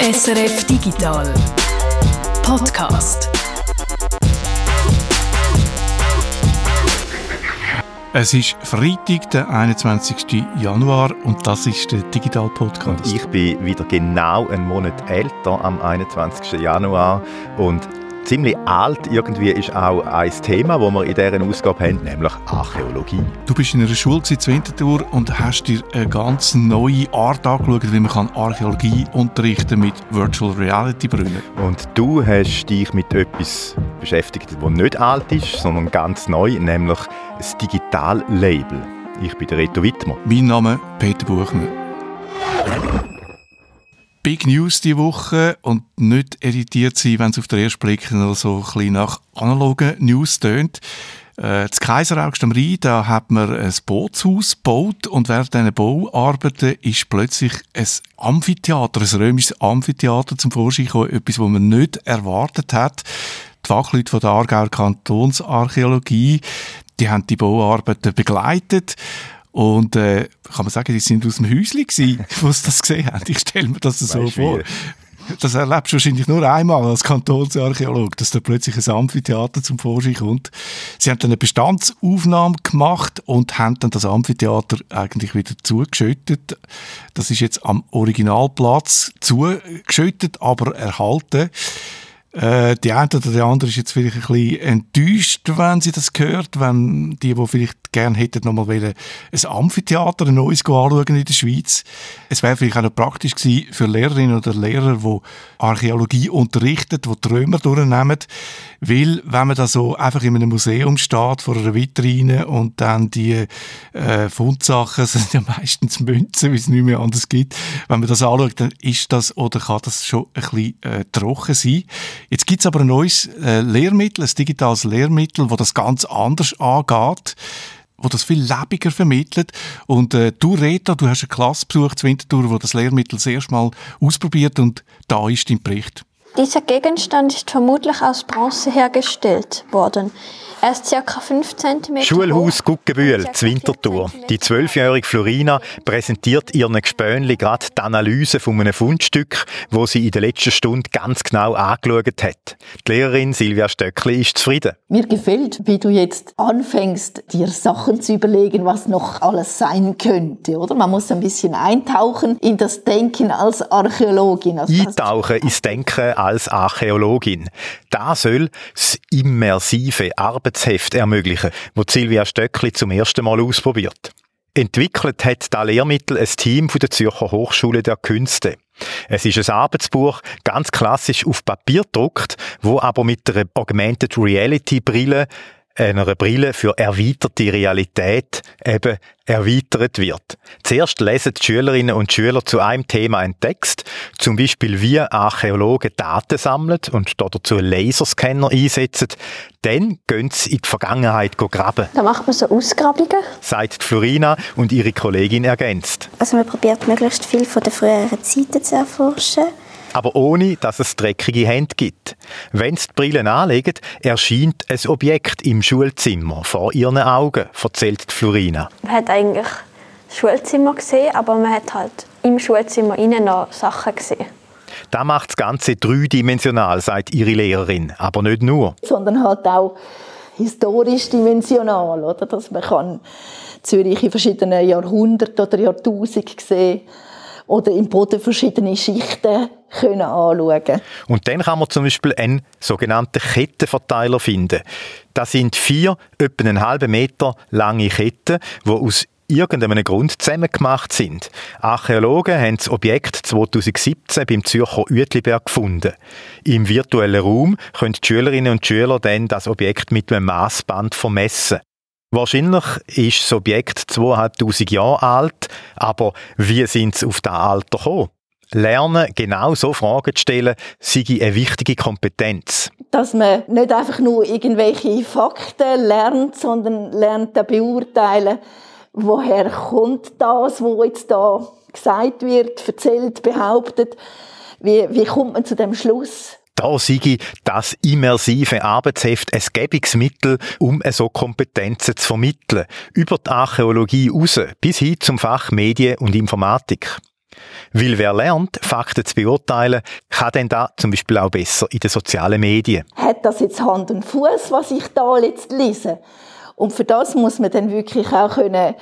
SRF Digital Podcast. Es ist Freitag, der 21. Januar und das ist der Digital Podcast. Ich bin wieder genau einen Monat älter am 21. Januar und ziemlich alt irgendwie ist auch ein Thema, das wir in dieser Ausgabe haben, nämlich Archäologie. Du bist in einer Schule in Winterthur und hast dir eine ganz neue Art angeschaut, wie man Archäologie unterrichten mit Virtual Reality Brillen. Und du hast dich mit etwas beschäftigt, das nicht alt ist, sondern ganz neu, nämlich das Digital-Label. Ich bin der Reto Wittmer. Mein Name Peter Buchmann. Big News diese Woche und nicht irritiert sein, wenn es auf den ersten Blick noch so ein nach analogen News tönt. Äh, das Kaiseraugst am Rhein, da hat man ein Bootshaus gebaut und während diesen Bauarbeiten ist plötzlich ein Amphitheater, ein römisches Amphitheater zum Vorschein gekommen, etwas, was man nicht erwartet hat. Die Fachleute von der Aargauer Kantonsarchäologie, die haben die Bauarbeiten begleitet und äh, kann man sagen, die sind aus dem Häuschen gewesen, wo sie das gesehen haben. Ich stelle mir das so weißt vor. Das erlebst du wahrscheinlich nur einmal als Kantonsarchäolog, dass da plötzlich ein Amphitheater zum Vorschein kommt. Sie haben dann eine Bestandsaufnahme gemacht und haben dann das Amphitheater eigentlich wieder zugeschüttet. Das ist jetzt am Originalplatz zugeschüttet, aber erhalten. Äh, die eine oder die andere ist jetzt vielleicht ein bisschen enttäuscht, wenn sie das hört, wenn die, die vielleicht gerne hätten, nochmal ein Amphitheater, ein neues anschauen in der Schweiz. Es wäre vielleicht auch noch praktisch gewesen für Lehrerinnen oder Lehrer, die Archäologie unterrichten, die Trümmer durchnehmen, weil wenn man da so einfach in einem Museum steht, vor einer Vitrine und dann die äh, Fundsachen sind ja meistens Münzen, wie es nicht mehr anders gibt, wenn man das anschaut, dann ist das oder kann das schon ein bisschen äh, trocken sein. Jetzt gibt es aber ein neues äh, Lehrmittel, ein digitales Lehrmittel, das das ganz anders angeht wo das viel lebiger vermittelt. Und äh, du, Rita, du hast eine Klasse besucht, Winterthur, wo das Lehrmittel das erste Mal ausprobiert und da ist dein Bericht. Dieser Gegenstand ist vermutlich aus Bronze hergestellt worden. Er ist ca. 5 cm Schulhaus Guggenbühl, Winterthur. Die zwölfjährige Florina präsentiert ihren Gespönli gerade die Analyse von einem Fundstück, wo sie in der letzten Stunde ganz genau angeschaut hat. Die Lehrerin Silvia Stöckli ist zufrieden. Mir gefällt, wie du jetzt anfängst, dir Sachen zu überlegen, was noch alles sein könnte, oder? Man muss ein bisschen eintauchen in das Denken als Archäologin. Also eintauchen ins Denken als Archäologin. Da soll das immersive Arbeit Arbeitsheft ermöglichen, wo Silvia Stöckli zum ersten Mal ausprobiert. Entwickelt hat das Lehrmittel ein Team von der Zürcher Hochschule der Künste. Es ist ein Arbeitsbuch, ganz klassisch auf Papier gedruckt, wo aber mit einer Augmented Reality Brille einer Brille für erweiterte Realität eben erweitert wird. Zuerst lesen die Schülerinnen und Schüler zu einem Thema einen Text, zum Beispiel wie Archäologen Daten sammeln und dazu Laserscanner einsetzen. Dann gehen sie in die Vergangenheit graben. Da macht man so Ausgrabungen. Sagt Florina und ihre Kollegin ergänzt. Also man probiert möglichst viel von den früheren Zeiten zu erforschen aber ohne, dass es dreckige Hände gibt. Wenn sie die Brillen anlegen, erscheint ein Objekt im Schulzimmer vor ihren Augen, erzählt Florina. Man hat eigentlich das Schulzimmer gesehen, aber man hat halt im Schulzimmer innen noch Sachen gesehen. Das macht das Ganze dreidimensional, sagt ihre Lehrerin. Aber nicht nur. Sondern halt auch historisch dimensional, oder? Dass man kann Zürich in verschiedenen Jahrhunderten oder Jahrtausenden sehen oder im Boden verschiedene Schichten können anschauen. Und dann kann man zum Beispiel einen sogenannten Kettenverteiler finden. Das sind vier, etwa einen halben Meter lange Ketten, die aus irgendeinem Grund zusammengemacht sind. Archäologen haben das Objekt 2017 beim Zürcher Uetliberg gefunden. Im virtuellen Raum können die Schülerinnen und Schüler dann das Objekt mit einem Maßband vermessen. Wahrscheinlich ist das Objekt 2500 Jahre alt, aber wie sind sie auf das Alter gekommen? Lernen, genau so Fragen zu stellen, sei eine wichtige Kompetenz. Dass man nicht einfach nur irgendwelche Fakten lernt, sondern lernt zu beurteilen, woher kommt das, was jetzt da gesagt wird, erzählt, behauptet. Wie, wie kommt man zu dem Schluss? Da sei das immersive Arbeitsheft ein gäbiges Mittel, um so Kompetenzen zu vermitteln. Über die Archäologie raus, bis hin zum Fach Medien und Informatik. Weil wer lernt, Fakten zu beurteilen, kann dann da zum Beispiel auch besser in den sozialen Medien. Hat das jetzt Hand und Fuß, was ich da jetzt lese? Und für das muss man dann wirklich auch können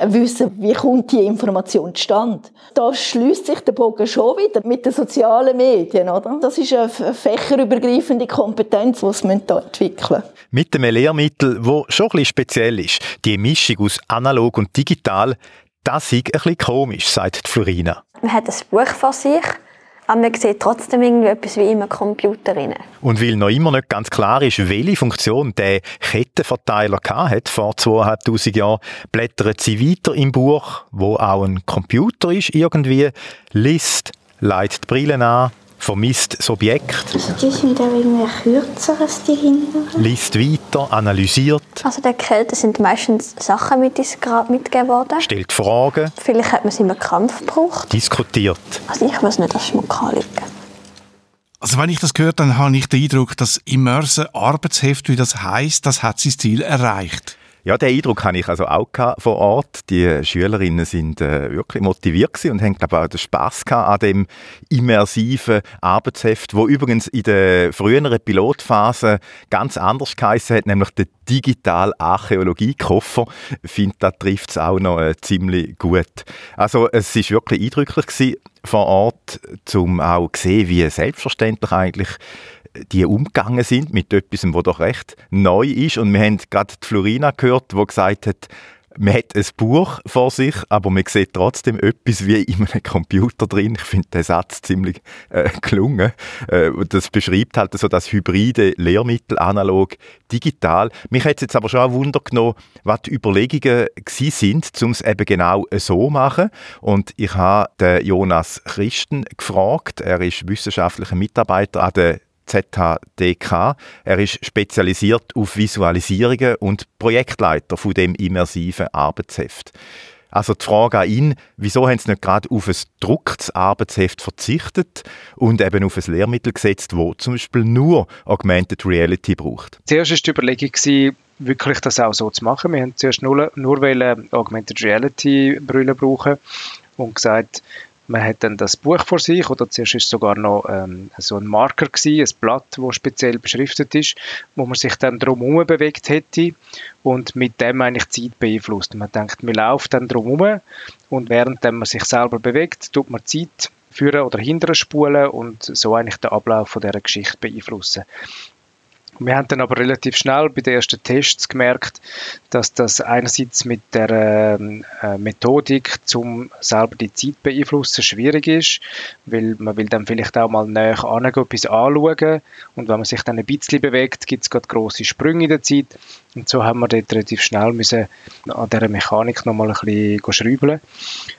wissen, wie kommt die Information zustande. Da schließt sich der Bogen schon wieder mit den sozialen Medien, oder? Das ist eine fächerübergreifende Kompetenz, die wir hier entwickeln. Mit einem Lehrmittel, wo schon ein bisschen speziell ist, die Mischung aus analog und digital, das ist ein bisschen komisch, sagt Florina. Man hat ein Buch vor sich aber man sieht trotzdem irgendwie etwas wie im Computer rein. Und weil noch immer nicht ganz klar ist, welche Funktion der Kettenverteiler hat vor 2500 Jahren, blättern sie weiter im Buch, wo auch ein Computer ist irgendwie, liest, leitet die Brille an, vermisst das Objekt. Also die sind auch irgendwie kürzer als die hinteren. Liest weiter, analysiert. Also der Kälte sind meistens Sachen mit mitgegeben worden. Stellt Fragen. Vielleicht hat man sie im Kampf gebraucht. Diskutiert. Also ich weiß nicht, dass Schmuck anliegen. Also wenn ich das gehört, dann habe ich den Eindruck, dass Immerse Arbeitsheft, wie das heißt, das hat sein Ziel erreicht. Ja, den Eindruck hatte ich also auch vor Ort. Die Schülerinnen sind äh, wirklich motiviert und haben, glaube ich, auch den Spass an dem immersiven Arbeitsheft, wo übrigens in der früheren Pilotphase ganz anders geheißen hat, nämlich der digital Archäologie-Koffer. Ich finde, da trifft es auch noch äh, ziemlich gut. Also es ist wirklich eindrücklich gewesen vor Ort, um auch zu sehen, wie selbstverständlich eigentlich die umgegangen sind mit etwas, was doch recht neu ist. Und wir haben gerade die Florina gehört, die gesagt hat, man hat ein Buch vor sich, aber man sieht trotzdem etwas wie in einem Computer drin. Ich finde den Satz ziemlich äh, gelungen. Äh, das beschreibt halt so das hybride Lehrmittel, analog, digital. Mich hat jetzt aber schon ein Wunder genommen, was die Überlegungen sind, um es eben genau so zu machen. Und ich habe den Jonas Christen gefragt. Er ist wissenschaftlicher Mitarbeiter an der ZHDK. Er ist spezialisiert auf Visualisierungen und Projektleiter von dem immersiven Arbeitsheft. Also die Frage an ihn, wieso haben sie nicht gerade auf ein gedrucktes Arbeitsheft verzichtet und eben auf ein Lehrmittel gesetzt, wo zum Beispiel nur Augmented Reality braucht? Zuerst war die Überlegung, wirklich das auch so zu machen. Wir haben zuerst nur, nur Augmented Reality Brille brauchen und gesagt, man hat dann das Buch vor sich oder zuerst ist sogar noch ähm, so ein Marker gewesen, ein Blatt, wo speziell beschriftet ist, wo man sich dann drumherum bewegt hätte und mit dem eigentlich Zeit beeinflusst. Man denkt, man läuft dann drumherum und während man sich selber bewegt, tut man Zeit führen oder hindern spulen und so eigentlich den Ablauf von dieser Geschichte beeinflussen. Wir haben dann aber relativ schnell bei den ersten Tests gemerkt, dass das einerseits mit der äh, Methodik zum selber die Zeit beeinflussen schwierig ist, weil man will dann vielleicht auch mal näher angehen, etwas anschauen und wenn man sich dann ein bisschen bewegt, gibt es gerade grosse Sprünge in der Zeit und so haben wir dort relativ schnell müssen an dieser Mechanik nochmal ein bisschen schrauben.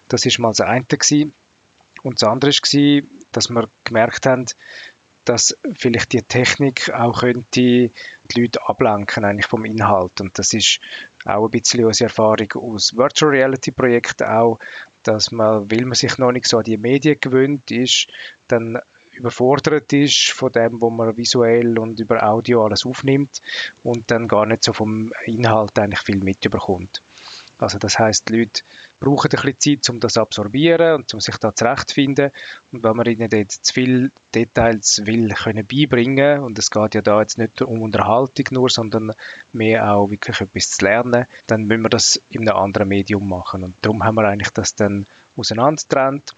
Das ist mal das eine gewesen. Und das andere war, dass wir gemerkt haben, dass vielleicht die Technik auch könnte die Leute ablenken eigentlich vom Inhalt und das ist auch ein bisschen unsere Erfahrung aus Virtual Reality Projekten auch, dass man, weil man sich noch nicht so an die Medien gewöhnt ist, dann überfordert ist von dem, wo man visuell und über Audio alles aufnimmt und dann gar nicht so vom Inhalt eigentlich viel mitbekommt. Also das heißt, die Leute brauchen ein bisschen Zeit, um das zu absorbieren und um sich da zurechtzufinden. Und wenn man ihnen dort zu viele Details will können beibringen und es geht ja da jetzt nicht um Unterhaltung nur, sondern mehr auch wirklich etwas zu lernen, dann müssen wir das in einem anderen Medium machen. Und darum haben wir eigentlich das dann auseinandergetrennt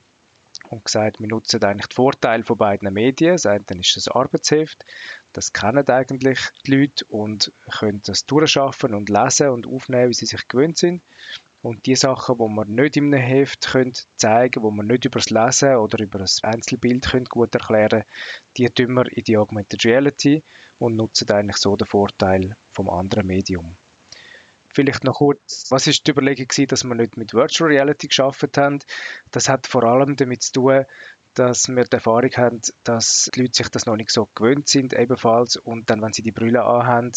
und gesagt, wir nutzen eigentlich die Vorteile von beiden Medien. Das eine ist das Arbeitsheft, das kennen eigentlich die Leute und können das durchschaffen und lesen und aufnehmen, wie sie sich gewöhnt sind. Und die Sachen, die man nicht in einem Heft können zeigen können, die man nicht über das Lesen oder über ein Einzelbild können gut erklären können, die tun wir in die Augmented Reality und nutzen eigentlich so den Vorteil vom anderen Medium. Vielleicht noch kurz, was ist die Überlegung gewesen, dass wir nicht mit Virtual Reality geschafft haben? Das hat vor allem damit zu tun, dass wir die Erfahrung haben, dass die Leute sich das noch nicht so gewöhnt sind ebenfalls. Und dann, wenn sie die Brille anhaben,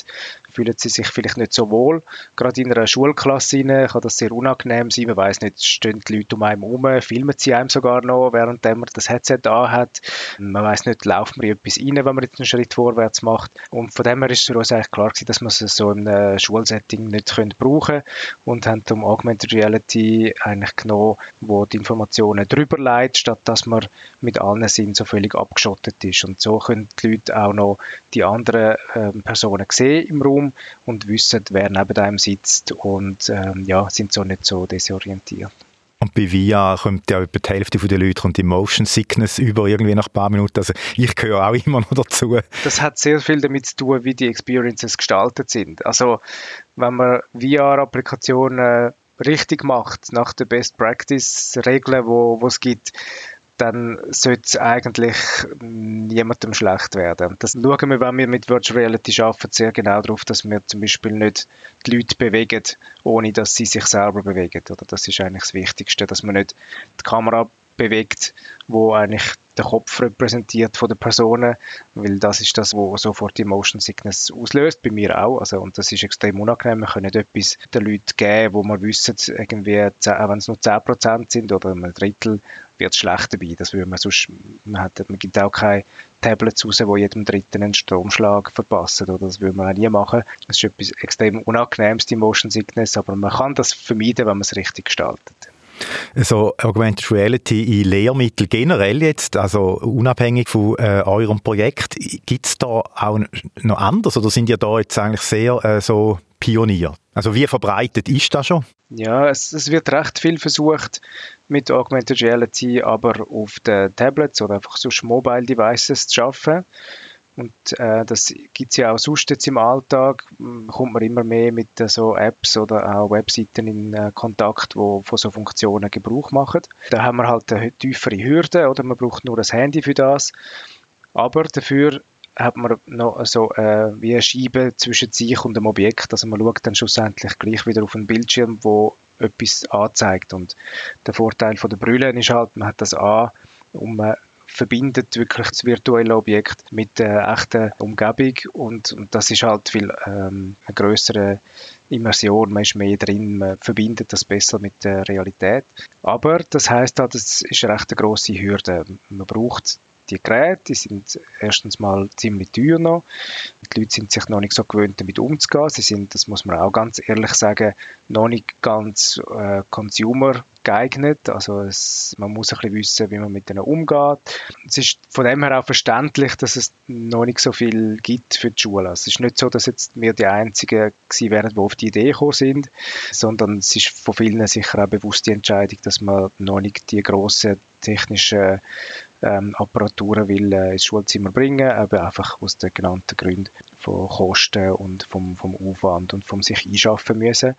fühlen sie sich vielleicht nicht so wohl. Gerade in einer Schulklasse kann das sehr unangenehm sein. Man weiß nicht, stehen die Leute um einen herum, filmen sie einem sogar noch, während man das Headset hat. Man weiß nicht, laufen wir etwas rein, wenn man jetzt einen Schritt vorwärts macht. Und von dem her ist für uns eigentlich klar gewesen, dass man es so in einem Schulsetting nicht brauchen können und haben um Augmented Reality eigentlich genommen, wo die Informationen drüber leitet, statt dass man mit allen Sinnen so völlig abgeschottet ist. Und so können die Leute auch noch die anderen ähm, Personen sehen im Raum und wissen, wer neben einem sitzt und ähm, ja, sind so nicht so desorientiert. Und bei VR kommt ja etwa die Hälfte der Leute kommt die Motion Sickness über irgendwie nach ein paar Minuten. Also ich gehöre auch immer noch dazu. Das hat sehr viel damit zu tun, wie die Experiences gestaltet sind. Also wenn man VR-Applikationen richtig macht, nach den Best Practice-Regeln, wo es gibt, dann sollte es eigentlich niemandem schlecht werden. Das schauen wir, wenn wir mit Virtual Reality arbeiten, sehr genau darauf, dass wir zum Beispiel nicht die Leute bewegen, ohne dass sie sich selber bewegen. Oder das ist eigentlich das Wichtigste, dass man nicht die Kamera bewegt, wo eigentlich der Kopf repräsentiert von der Personen, weil das ist das, was sofort die Motion Sickness auslöst, bei mir auch, also, und das ist extrem unangenehm, wir können nicht etwas den Leuten geben, wo wir wissen, irgendwie, auch wenn es nur 10% sind oder ein Drittel, wird es schlecht dabei, das würde man sonst, man, hat, man gibt auch keine Tablets raus, die jedem Dritten einen Stromschlag verpassen, oder? Das würde man auch nie machen, das ist etwas extrem Unangenehmes, die Motion Sickness, aber man kann das vermeiden, wenn man es richtig gestaltet. So Augmented Reality in Lehrmitteln generell jetzt, also unabhängig von äh, eurem Projekt, gibt es da auch noch anders? Oder sind ihr da jetzt eigentlich sehr äh, so Pionier? Also wie verbreitet ist das schon? Ja, es, es, wird recht viel versucht mit Augmented Reality, aber auf den Tablets oder einfach so Mobile Devices zu schaffen. Und äh, das gibt es ja auch sonst jetzt im Alltag, kommt man immer mehr mit äh, so Apps oder auch Webseiten in äh, Kontakt, wo von so Funktionen Gebrauch machen. Da haben wir halt eine tiefere Hürde oder man braucht nur ein Handy für das. Aber dafür hat man noch so äh, wie eine Scheibe zwischen sich und dem Objekt. Also man schaut dann schlussendlich gleich wieder auf einen Bildschirm, wo etwas anzeigt. Und der Vorteil von der Brille ist halt, man hat das an, um äh, verbindet wirklich das virtuelle Objekt mit der echten Umgebung und, und das ist halt viel ähm, eine größere Immersion, man ist mehr drin, man verbindet das besser mit der Realität. Aber das heißt halt, es ist eine recht große Hürde. Man braucht die Geräte, die sind erstens mal ziemlich teuer noch. Die Leute sind sich noch nicht so gewöhnt, damit umzugehen. Sie sind, das muss man auch ganz ehrlich sagen, noch nicht ganz äh, Consumer geeignet. Also es, man muss ein bisschen wissen, wie man mit denen umgeht. Es ist von dem her auch verständlich, dass es noch nicht so viel gibt für die Schule. Es ist nicht so, dass jetzt wir die Einzigen gewesen wären, die auf die Idee gekommen sind, sondern es ist von vielen sicher auch bewusst die Entscheidung, dass man noch nicht die grossen technischen ähm, Apparaturen will äh, ins Schulzimmer bringen, aber einfach aus den genannten Gründen von Kosten und vom, vom Aufwand und vom sich einschaffen müssen.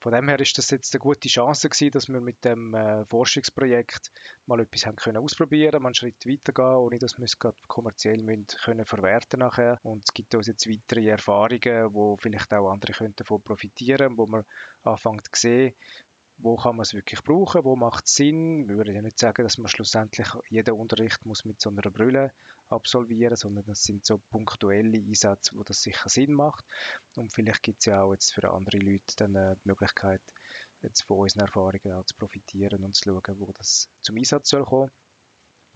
Von dem her ist das jetzt eine gute Chance gewesen, dass wir mit dem äh, Forschungsprojekt mal etwas haben können ausprobieren, mal einen Schritt weitergehen, ohne dass wir es gerade kommerziell müssen können verwerten nachher. Und es gibt uns jetzt weitere Erfahrungen, wo vielleicht auch andere können davon profitieren, wo man anfängt zu sehen, wo kann man es wirklich brauchen, wo macht es Sinn. Wir würden ja nicht sagen, dass man schlussendlich jeden Unterricht muss mit so einer Brille absolvieren, sondern das sind so punktuelle Einsätze, wo das sicher Sinn macht. Und vielleicht gibt es ja auch jetzt für andere Leute dann äh, die Möglichkeit, jetzt von unseren Erfahrungen auch zu profitieren und zu schauen, wo das zum Einsatz soll kommen.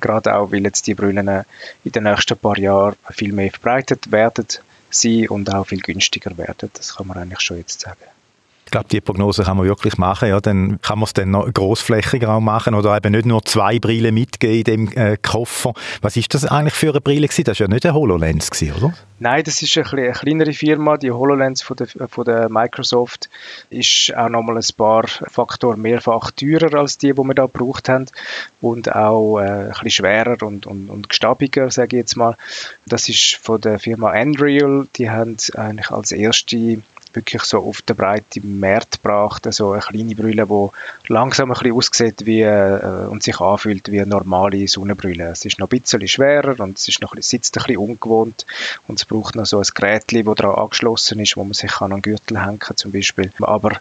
Gerade auch, weil jetzt die Brillen in den nächsten paar Jahren viel mehr verbreitet werden sein und auch viel günstiger werden. Das kann man eigentlich schon jetzt sagen. Ich glaube, die Prognose kann man wirklich machen. Ja, dann kann man es dann noch großflächiger auch machen oder eben nicht nur zwei Brillen mitgeben in dem äh, Koffer. Was ist das eigentlich für eine Brille gewesen? Das war ja nicht eine HoloLens, gewesen, oder? Nein, das ist eine, eine kleinere Firma. Die HoloLens von der, von der Microsoft ist auch nochmal ein paar Faktoren mehrfach teurer als die, die wir da gebraucht haben und auch äh, ein bisschen schwerer und, und, und gestabiger, sage ich jetzt mal. Das ist von der Firma Andreal. Die haben eigentlich als erste wirklich so auf den breiten Markt gebracht, also eine kleine Brille, die langsam ein bisschen aussieht wie, äh, und sich anfühlt wie eine normale Sonnenbrille. Es ist noch ein bisschen schwerer und es ist noch, sitzt ein bisschen ungewohnt und es braucht noch so ein Gerät, das daran angeschlossen ist, wo man sich an einen Gürtel hängen kann zum Beispiel. Aber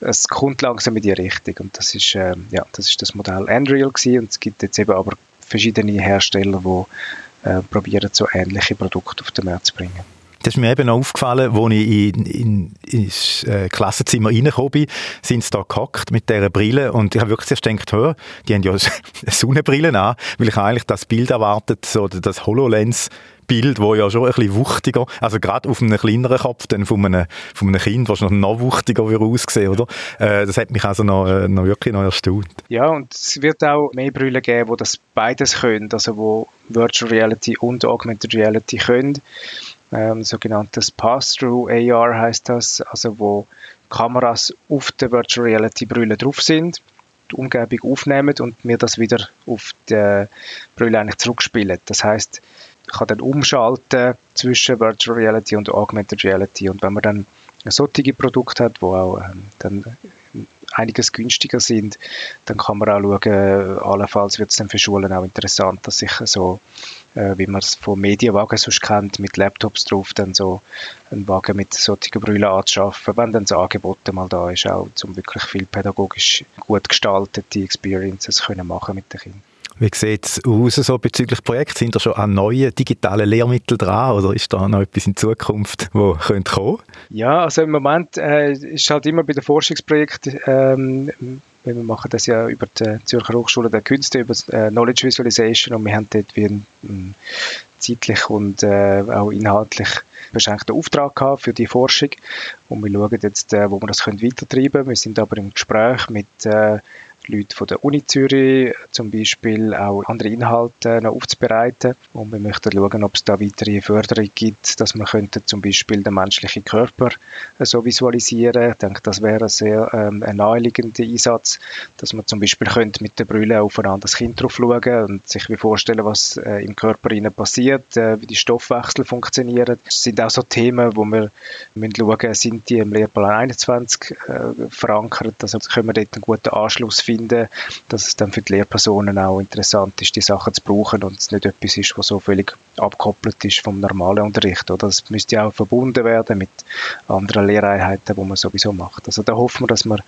es kommt langsam in die Richtung und das ist, äh, ja, das ist das Modell Andreal gewesen und es gibt jetzt eben aber verschiedene Hersteller, die äh, probieren, so ähnliche Produkte auf den Markt zu bringen. Das ist mir eben aufgefallen, als ich in, in, ins äh, Klassenzimmer reingekommen bin, sind sie da gehockt mit dieser Brille und ich habe wirklich erst gedacht, hör, die haben ja Sonnenbrillen an, weil ich eigentlich das Bild erwartet, so das HoloLens Bild, wo ja schon ein bisschen wuchtiger, also gerade auf einem kleineren Kopf dann von einem, von einem Kind, was noch wuchtiger würde aussehen, oder? Äh, das hat mich also noch, äh, noch wirklich noch erstaunt. Ja, und es wird auch mehr Brille geben, wo das beides können, also wo Virtual Reality und Augmented Reality können. Ähm, sogenanntes Pass-Through AR heißt das, also wo Kameras auf der Virtual Reality Brille drauf sind, die Umgebung aufnehmen und mir das wieder auf die Brille eigentlich zurückspielen. Das heißt, kann dann umschalten zwischen Virtual Reality und Augmented Reality. Und wenn man dann ein solches Produkt hat, wo auch ähm, dann einiges günstiger sind, dann kann man auch schauen, allenfalls wird es dann für Schulen auch interessant, dass sich so, äh, wie man es von Medienwagen sonst kennt, mit Laptops drauf, dann so einen Wagen mit solchen Brüllen anzuschaffen, wenn dann das Angebot mal da ist, auch um wirklich viel pädagogisch gut gestaltete Experiences können machen mit den Kindern. Wie sieht es aus so bezüglich Projekt? Sind da schon an neuen digitalen Lehrmitteln dran oder ist da noch etwas in Zukunft, wo könnte kommen? Ja, also im Moment äh, ist halt immer bei den Forschungsprojekten, ähm, wir machen das ja über die Zürcher Hochschule der Künste, über äh, Knowledge Visualization und wir haben dort wie ein, ein zeitlich und äh, auch inhaltlich beschränkten Auftrag gehabt für die Forschung und wir schauen jetzt, äh, wo wir das können weitertreiben können. Wir sind aber im Gespräch mit äh, Leute von der Uni Zürich zum Beispiel auch andere Inhalte noch aufzubereiten. Und wir möchten schauen, ob es da weitere Förderung gibt, dass man könnte zum Beispiel den menschlichen Körper äh, so visualisieren. Ich denke, das wäre ein sehr ähm, ein naheliegender Einsatz, dass man zum Beispiel könnte mit der Brille auf ein anderes Kind drauf schauen und sich vorstellen, was äh, im Körper passiert, äh, wie die Stoffwechsel funktionieren. Das sind auch so Themen, wo wir müssen schauen, sind die im Lehrplan 21 äh, verankert, also können wir dort einen guten Anschluss finden finden, dass es dann für die Lehrpersonen auch interessant ist, die Sachen zu brauchen und es nicht etwas ist, was so völlig abgekoppelt ist vom normalen Unterricht. Oder das müsste auch verbunden werden mit anderen Lehreinheiten, die man sowieso macht. Also da hoffen wir, dass wir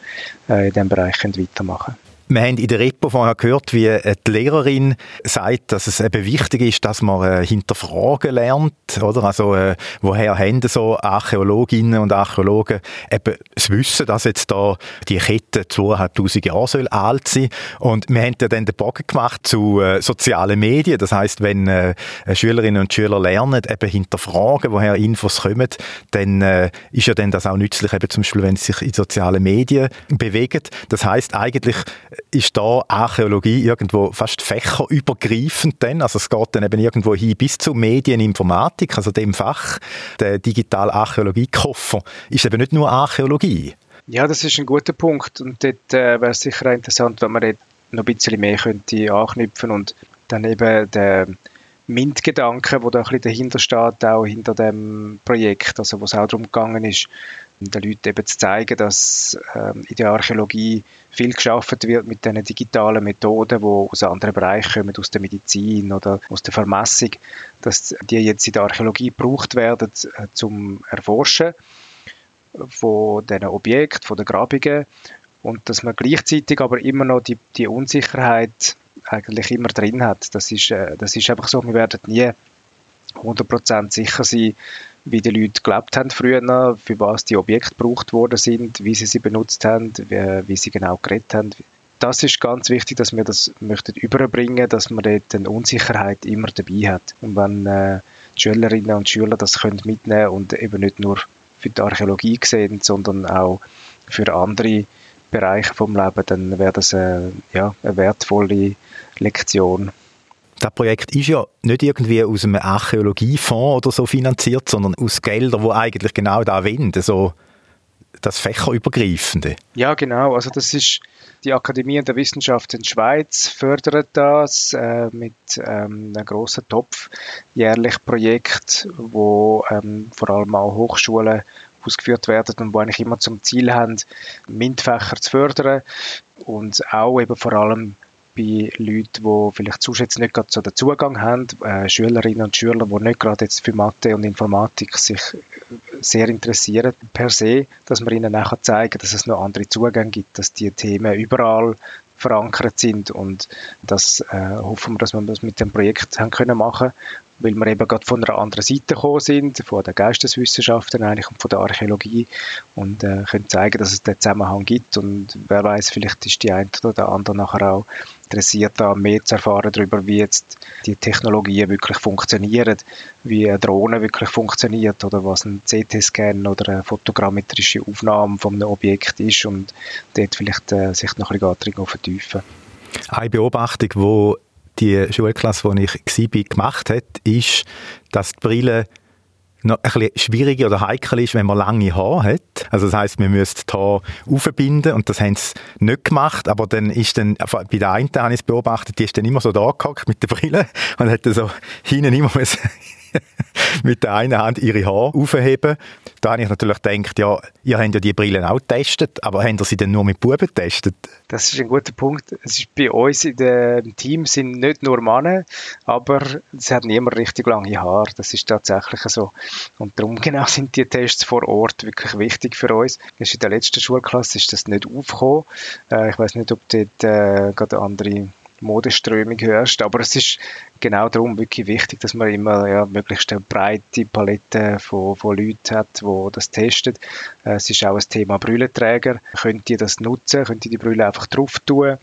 äh, in diesem Bereich weitermachen können. Wir haben in der Repo vorher gehört, wie die Lehrerin sagt, dass es eben wichtig ist, dass man äh, hinterfragen lernt, oder? Also, äh, woher haben so Archäologinnen und Archäologen eben das Wissen, dass jetzt da die Kette 2500 Jahre soll alt sein. Und wir haben ja dann den Bogen gemacht zu äh, sozialen Medien. Das heißt, wenn äh, Schülerinnen und Schüler lernen, eben hinterfragen, woher Infos kommen, dann äh, ist ja dann das auch nützlich, eben zum Beispiel, wenn sie sich in sozialen Medien bewegen. Das heißt eigentlich, ist da Archäologie irgendwo fast fächerübergreifend dann. Also es geht dann eben irgendwo hin bis zu Medieninformatik, also dem Fach, der Digital Archäologie-Koffer, ist eben nicht nur Archäologie. Ja, das ist ein guter Punkt und dort äh, wäre es sicher interessant, wenn man dort noch ein bisschen mehr könnte anknüpfen und dann eben der MINT-Gedanke, der da ein bisschen dahinter steht, auch hinter dem Projekt, also wo es auch darum gegangen ist, den Leuten eben zu zeigen, dass ähm, in der Archäologie viel geschaffen wird mit diesen digitalen Methoden, die aus anderen Bereichen kommen, aus der Medizin oder aus der Vermessung, dass die jetzt in der Archäologie gebraucht werden äh, zum Erforschen von diesen Objekten, von den Grabungen und dass man gleichzeitig aber immer noch die, die Unsicherheit eigentlich immer drin hat. Das ist, äh, das ist einfach so, wir werden nie 100% sicher sein, wie die Leute gelebt haben früher, für was die Objekte gebraucht worden sind, wie sie sie benutzt haben, wie, wie sie genau geredet haben. Das ist ganz wichtig, dass wir das möchten überbringen, dass man dort eine Unsicherheit immer dabei hat. Und wenn äh, die Schülerinnen und Schüler das können mitnehmen und eben nicht nur für die Archäologie sehen, sondern auch für andere Bereiche vom Leben, dann wäre das äh, ja, eine wertvolle Lektion das Projekt ist ja nicht irgendwie aus einem Archäologiefonds oder so finanziert, sondern aus Geldern, wo eigentlich genau da wenden, so das Fächerübergreifende. Ja, genau. Also das ist die Akademie der Wissenschaften in Schweiz fördert das äh, mit ähm, einem großen Topf jährlich Projekt, wo ähm, vor allem auch Hochschulen ausgeführt werden und wo eigentlich immer zum Ziel haben, MINT-Fächer zu fördern und auch eben vor allem bei Leuten, die vielleicht jetzt nicht gerade so den Zugang haben, äh, Schülerinnen und Schüler, die nicht gerade jetzt für Mathe und Informatik sich äh, sehr interessieren per se, dass man ihnen nachher zeigen, dass es noch andere Zugänge gibt, dass die Themen überall verankert sind und das äh, hoffen wir, dass wir das mit dem Projekt haben können machen weil wir eben gerade von einer anderen Seite gekommen sind, von den Geisteswissenschaften eigentlich und von der Archäologie und äh, können zeigen, dass es den Zusammenhang gibt und wer weiß, vielleicht ist die eine oder der andere nachher auch interessiert da mehr zu erfahren darüber, wie jetzt die Technologien wirklich funktionieren, wie eine Drohne wirklich funktioniert oder was ein CT-Scan oder eine fotogrammetrische Aufnahme von einem Objekt ist und dort vielleicht äh, sich noch ein bisschen vertiefen. Eine Beobachtung, die die Schulklasse, wo ich war, gemacht hat, ist, dass die Brille noch ein bisschen schwierig oder heikel ist, wenn man lange Haare hat. Also das heißt, wir müssen die Haare aufbinden und das haben sie nicht gemacht, aber dann ist dann, bei der einen habe ich es beobachtet, die ist dann immer so da gehockt mit der Brille und hat dann so hinten immer mit der einen Hand ihre Haare aufheben. Da habe ich natürlich gedacht, ja, ihr habt ja die Brillen auch getestet, aber habt ihr sie denn nur mit Buben getestet? Das ist ein guter Punkt. Es ist bei uns dem Team sind nicht nur Männer, aber es hat niemand richtig lange Haare. Das ist tatsächlich so. Und darum genau sind die Tests vor Ort wirklich wichtig für uns. Das ist in der letzten Schulklasse ist das nicht aufgekommen. Äh, ich weiß nicht, ob dort äh, gerade andere Modeströmung herrscht. Aber es ist genau darum wirklich wichtig, dass man immer ja, möglichst eine breite Palette von, von Leuten hat, die das testen. Es ist auch ein Thema Brüllenträger. Könnt ihr das nutzen? Könnt ihr die Brille einfach drauf tun?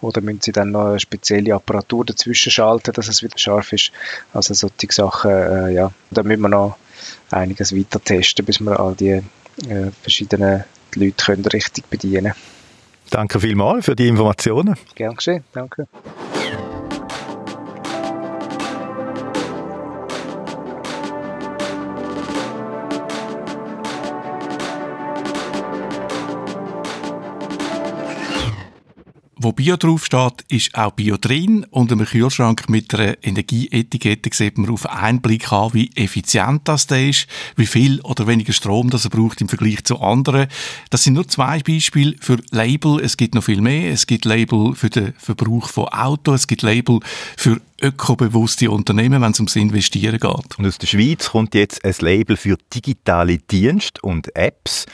Oder müssen Sie dann noch eine spezielle Apparatur dazwischen schalten, dass es wieder scharf ist? Also solche Sachen, äh, ja, da müssen wir noch einiges weiter testen, bis wir all die äh, verschiedenen Leute können richtig bedienen können. Danke vielmals für die Informationen. Gern geschehen, danke. Wo Bio draufsteht, ist auch Bio drin. Und im Kühlschrank mit einer Energieetikette sieht man auf einen Blick an, wie effizient das ist, wie viel oder weniger Strom das er braucht im Vergleich zu anderen. Das sind nur zwei Beispiele für Label. Es gibt noch viel mehr. Es gibt Label für den Verbrauch von Autos, es gibt Label für ökobewusste Unternehmen, wenn es ums Investieren geht. Und aus der Schweiz kommt jetzt ein Label für digitale Dienste und Apps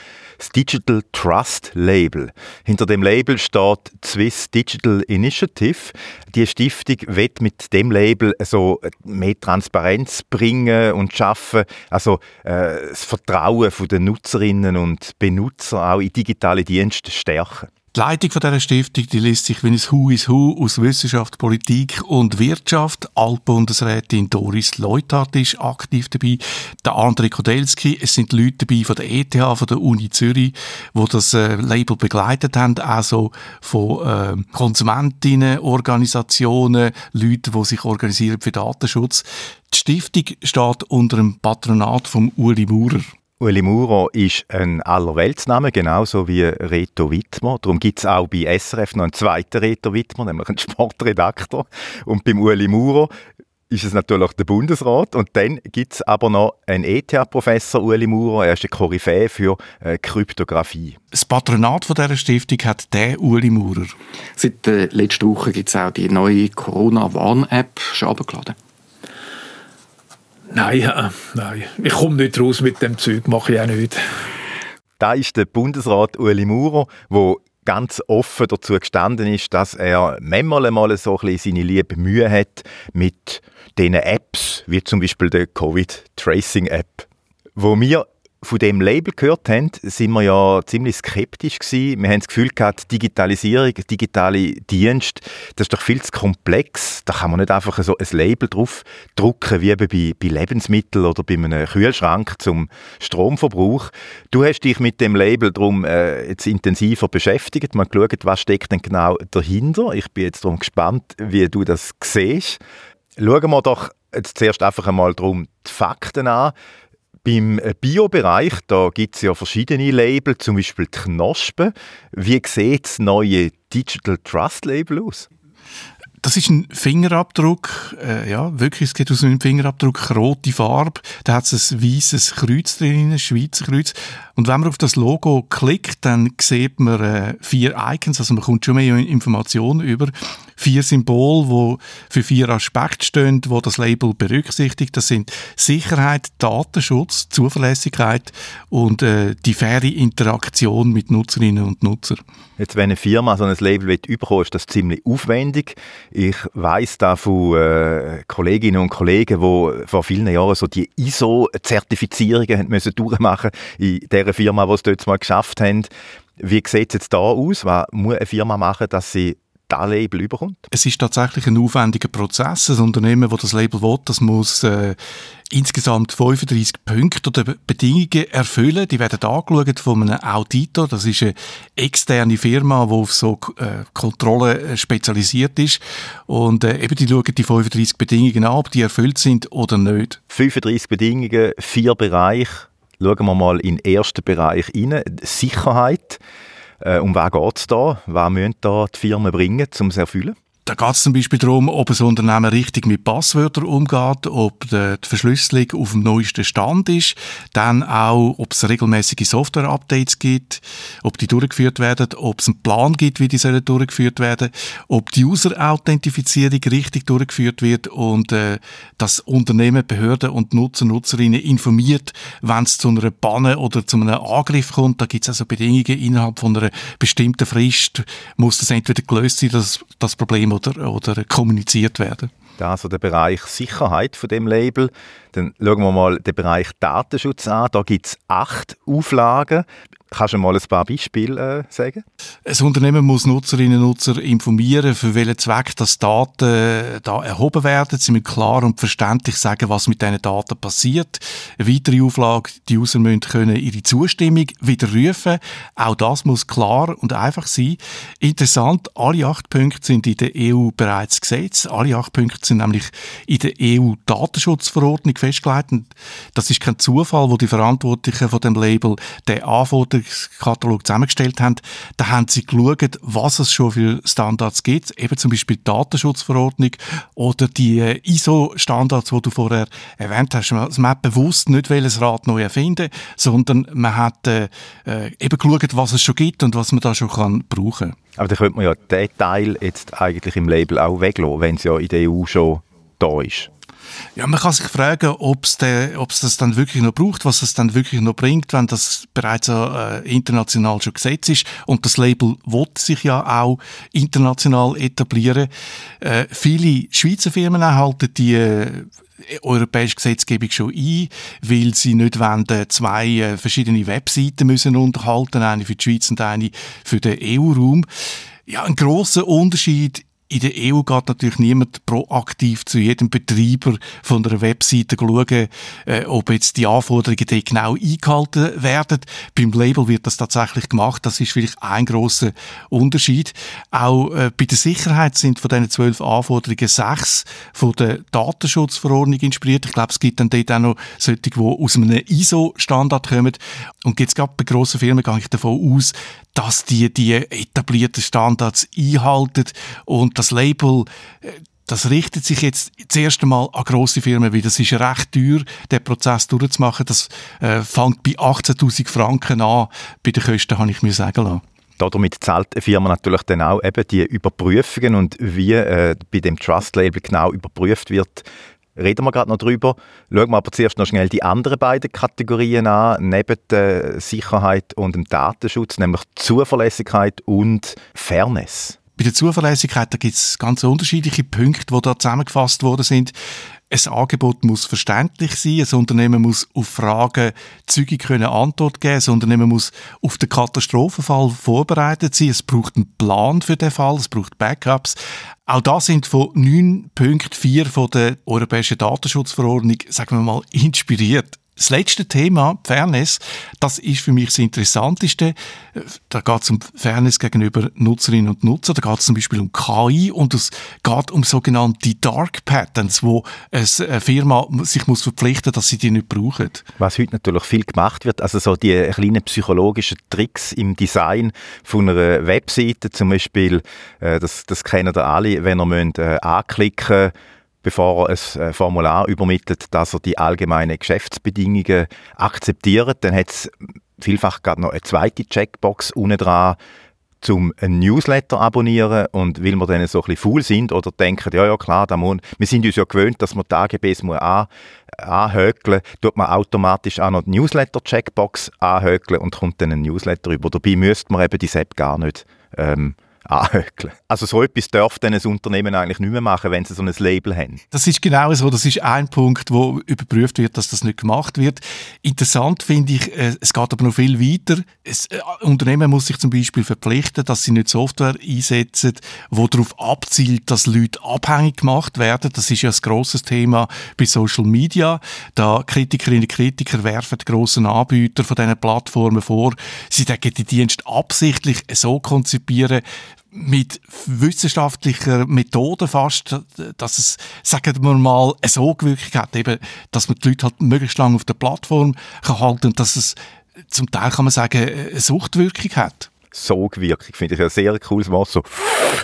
das Digital Trust Label. Hinter dem Label steht Swiss Digital Initiative. Die Stiftung wird mit dem Label so mehr Transparenz bringen und schaffen, also äh, das Vertrauen der Nutzerinnen und Benutzer auch in digitale Dienste stärken. Die Leitung dieser Stiftung die liest sich wie ein Who is Who aus Wissenschaft, Politik und Wirtschaft. Altbundesrätin Doris Leuthardt ist aktiv dabei. Der André Kodelski. Es sind Leute dabei von der ETH, von der Uni Zürich, die das äh, Label begleitet haben. Also von äh, Konsumentinnen, Organisationen, Leute, die sich organisieren für Datenschutz. Die Stiftung steht unter dem Patronat von Uli Maurer. Ueli Muro ist ein Allerweltsname, genauso wie Reto Wittmer. Darum gibt es auch bei SRF noch einen zweiten Reto Wittmer, nämlich einen Sportredaktor. Und beim Ueli Muro ist es natürlich der Bundesrat. Und dann gibt es aber noch einen ETH-Professor, Ueli Muro. Er ist der Koryphäe für äh, Kryptographie. Das Patronat von dieser Stiftung hat der Ueli Maurer. Seit der letzten Woche gibt es auch die neue Corona-Warn-App schon abgeladen. Nein, nein. Ich komme nicht raus mit dem Zeug, mache ich auch nicht. Da ist der Bundesrat Ueli Maurer, der ganz offen dazu gestanden ist, dass er manchmal mal so ein seine liebe Mühe hat mit diesen Apps, wie zum Beispiel der Covid-Tracing-App, wo wir von dem Label gehört haben, sind wir ja ziemlich skeptisch gewesen. Wir haben das Gefühl gehabt, Digitalisierung, digitale Dienste, das ist doch viel zu komplex. Da kann man nicht einfach so ein Label drauf drucken, wie bei, bei Lebensmitteln oder bei einem Kühlschrank zum Stromverbrauch. Du hast dich mit dem Label darum äh, jetzt intensiver beschäftigt, mal geschaut, was steckt denn genau dahinter. Ich bin jetzt darum gespannt, wie du das siehst. Schauen wir doch jetzt zuerst einfach einmal darum die Fakten an. Beim Bio-Bereich, da gibt es ja verschiedene Label, zum Beispiel die Knospe. Wie sieht das neue Digital Trust Label aus? Das ist ein Fingerabdruck, äh, ja, wirklich, es geht aus einem Fingerabdruck, rote Farbe, da hat es ein weißes Kreuz drin, ein Schweizer Kreuz. Und wenn man auf das Logo klickt, dann sieht man äh, vier Icons, also man kommt schon mehr Informationen über. Vier Symbole, wo für vier Aspekte stehen, wo das Label berücksichtigt. Das sind Sicherheit, Datenschutz, Zuverlässigkeit und äh, die faire Interaktion mit Nutzerinnen und Nutzern. Jetzt, wenn eine Firma so ein Label überkommt, ist das ziemlich aufwendig. Ich weiß da von äh, Kolleginnen und Kollegen, die vor vielen Jahren so die ISO-Zertifizierungen müssen durchmachen in der Firma, die es dort mal geschafft haben. Wie sieht es jetzt da aus? Was muss eine Firma machen, dass sie das Label überkommt? Es ist tatsächlich ein aufwendiger Prozess. Ein Unternehmen, das das Label will, das muss äh, insgesamt 35 Punkte oder Bedingungen erfüllen. Die werden angeschaut von einem Auditor. Das ist eine externe Firma, die auf so äh, Kontrolle äh, spezialisiert ist. Und äh, eben die schauen die 35 Bedingungen an, ob die erfüllt sind oder nicht. 35 Bedingungen, vier Bereiche. Schauen wir mal in den ersten Bereich rein. Sicherheit. Äh, um was geht es da? Was müssen da die Firmen bringen, um es zu erfüllen? Da geht es zum Beispiel darum, ob ein Unternehmen richtig mit Passwörtern umgeht, ob die Verschlüsselung auf dem neuesten Stand ist, dann auch, ob es regelmäßige Software-Updates gibt, ob die durchgeführt werden, ob es einen Plan gibt, wie die sollen durchgeführt werden, ob die User-Authentifizierung richtig durchgeführt wird und äh, das Unternehmen, Behörden und Nutzer, Nutzerinnen informiert, wenn es zu einer Panne oder zu einem Angriff kommt. Da gibt es also Bedingungen innerhalb von einer bestimmten Frist, muss das entweder gelöst sein, das, das Problem oder, oder kommuniziert werden. Das also der Bereich Sicherheit von dem Label. Dann schauen wir mal den Bereich Datenschutz an. Da gibt es acht Auflagen. Kannst du mal ein paar Beispiele äh, sagen? Ein Unternehmen muss Nutzerinnen und Nutzer informieren, für welchen Zweck das Daten äh, da erhoben werden. Sie müssen klar und verständlich sagen, was mit diesen Daten passiert. Eine weitere Auflage, die User müssen können ihre Zustimmung widerrufen. Auch das muss klar und einfach sein. Interessant, alle acht Punkte sind in der EU bereits gesetzt. Alle acht Punkte sind nämlich in der EU-Datenschutzverordnung festgelegt. Das ist kein Zufall, wo die Verantwortlichen von dem Label den Anforderungen Anforderungskatalog zusammengestellt haben, da haben sie geschaut, was es schon für Standards gibt, eben zum Beispiel die Datenschutzverordnung oder die äh, ISO-Standards, die du vorher erwähnt hast. Man hat bewusst nicht das Rad neu erfinden, sondern man hat äh, äh, eben geschaut, was es schon gibt und was man da schon kann brauchen. Aber da könnte man ja den Teil jetzt eigentlich im Label auch weglassen, wenn es ja in der EU schon da ist. Ja, man kann sich fragen, ob es das dann wirklich noch braucht, was es dann wirklich noch bringt, wenn das bereits äh, international schon gesetzt ist. Und das Label will sich ja auch international etablieren. Äh, viele Schweizer Firmen halten die äh, europäische Gesetzgebung schon ein, weil sie nicht wollen, äh, zwei äh, verschiedene Webseiten müssen unterhalten, eine für die Schweiz und eine für den EU-Raum. Ja, ein großer Unterschied in der EU geht natürlich niemand proaktiv zu jedem Betreiber von einer Webseite schauen, äh, ob jetzt die Anforderungen dort genau eingehalten werden. Beim Label wird das tatsächlich gemacht. Das ist vielleicht ein großer Unterschied. Auch äh, bei der Sicherheit sind von diesen zwölf Anforderungen sechs von der Datenschutzverordnung inspiriert. Ich glaube, es gibt dann dort auch noch solche, die aus einem ISO-Standard kommen. Und jetzt gerade bei grossen Firmen gehe ich davon aus, dass die die etablierten Standards einhalten und das Label äh, das richtet sich jetzt das erste Mal an grosse Firmen, weil das ist recht teuer, den Prozess durchzumachen. Das äh, fängt bei 18.000 Franken an. Bei den Kosten habe ich mir sagen lassen. Damit zahlt eine Firma natürlich dann auch eben die Überprüfungen und wie äh, bei dem Trust-Label genau überprüft wird, reden wir gerade noch drüber. Schauen wir aber zuerst noch schnell die anderen beiden Kategorien an, neben der Sicherheit und dem Datenschutz, nämlich Zuverlässigkeit und Fairness. Bei der Zuverlässigkeit gibt es ganz unterschiedliche Punkte, die da zusammengefasst worden sind. Ein Angebot muss verständlich sein, ein Unternehmen muss auf Fragen zügig können Antwort geben, ein Unternehmen muss auf den Katastrophenfall vorbereitet sein, es braucht einen Plan für den Fall, es braucht Backups. Auch da sind von 9.4 von der Europäischen Datenschutzverordnung, sagen wir mal, inspiriert. Das letzte Thema, Fairness, das ist für mich das Interessanteste. Da geht es um Fairness gegenüber Nutzerinnen und Nutzern. Da geht es zum Beispiel um KI und es geht um sogenannte Dark Patterns, wo eine Firma sich muss verpflichten muss, dass sie die nicht brauchen. Was heute natürlich viel gemacht wird, also so die kleinen psychologischen Tricks im Design von einer Webseite, zum Beispiel, äh, das, das kennen ihr alle, wenn ihr müsst, äh, anklicken müsst, bevor er ein äh, Formular übermittelt, dass er die allgemeinen Geschäftsbedingungen akzeptiert. Dann hat es vielfach gerade noch eine zweite Checkbox unten dran, zum einen Newsletter abonnieren und weil wir dann so ein bisschen faul sind oder denken, ja, ja, klar, da muss, wir sind uns ja gewöhnt, dass man die AGBs muss an, anhökeln, tut man automatisch auch noch die Newsletter-Checkbox anhökeln und kommt dann ein Newsletter über. Dabei müsste man eben die App gar nicht ähm, anhökeln. Also so etwas darf dann ein Unternehmen eigentlich nicht mehr machen, wenn sie so ein Label haben. Das ist genau so. Das ist ein Punkt, wo überprüft wird, dass das nicht gemacht wird. Interessant finde ich, äh, es geht aber noch viel weiter. Das äh, Unternehmen muss sich zum Beispiel verpflichten, dass sie nicht Software einsetzen, wo darauf abzielt, dass Leute abhängig gemacht werden. Das ist ja ein grosses Thema bei Social Media. Da Kritikerinnen und Kritiker werfen grossen Anbieter von diesen Plattformen vor, sie die Dienst absichtlich so konzipieren, mit wissenschaftlicher Methode fast, dass es, sagen wir mal, so gewirkt hat, eben, dass man die Leute halt möglichst lange auf der Plattform kann halten und dass es zum Teil, kann man sagen, eine Suchtwirkung hat. Sogwirkung, finde ich ein sehr cooles Wort. So,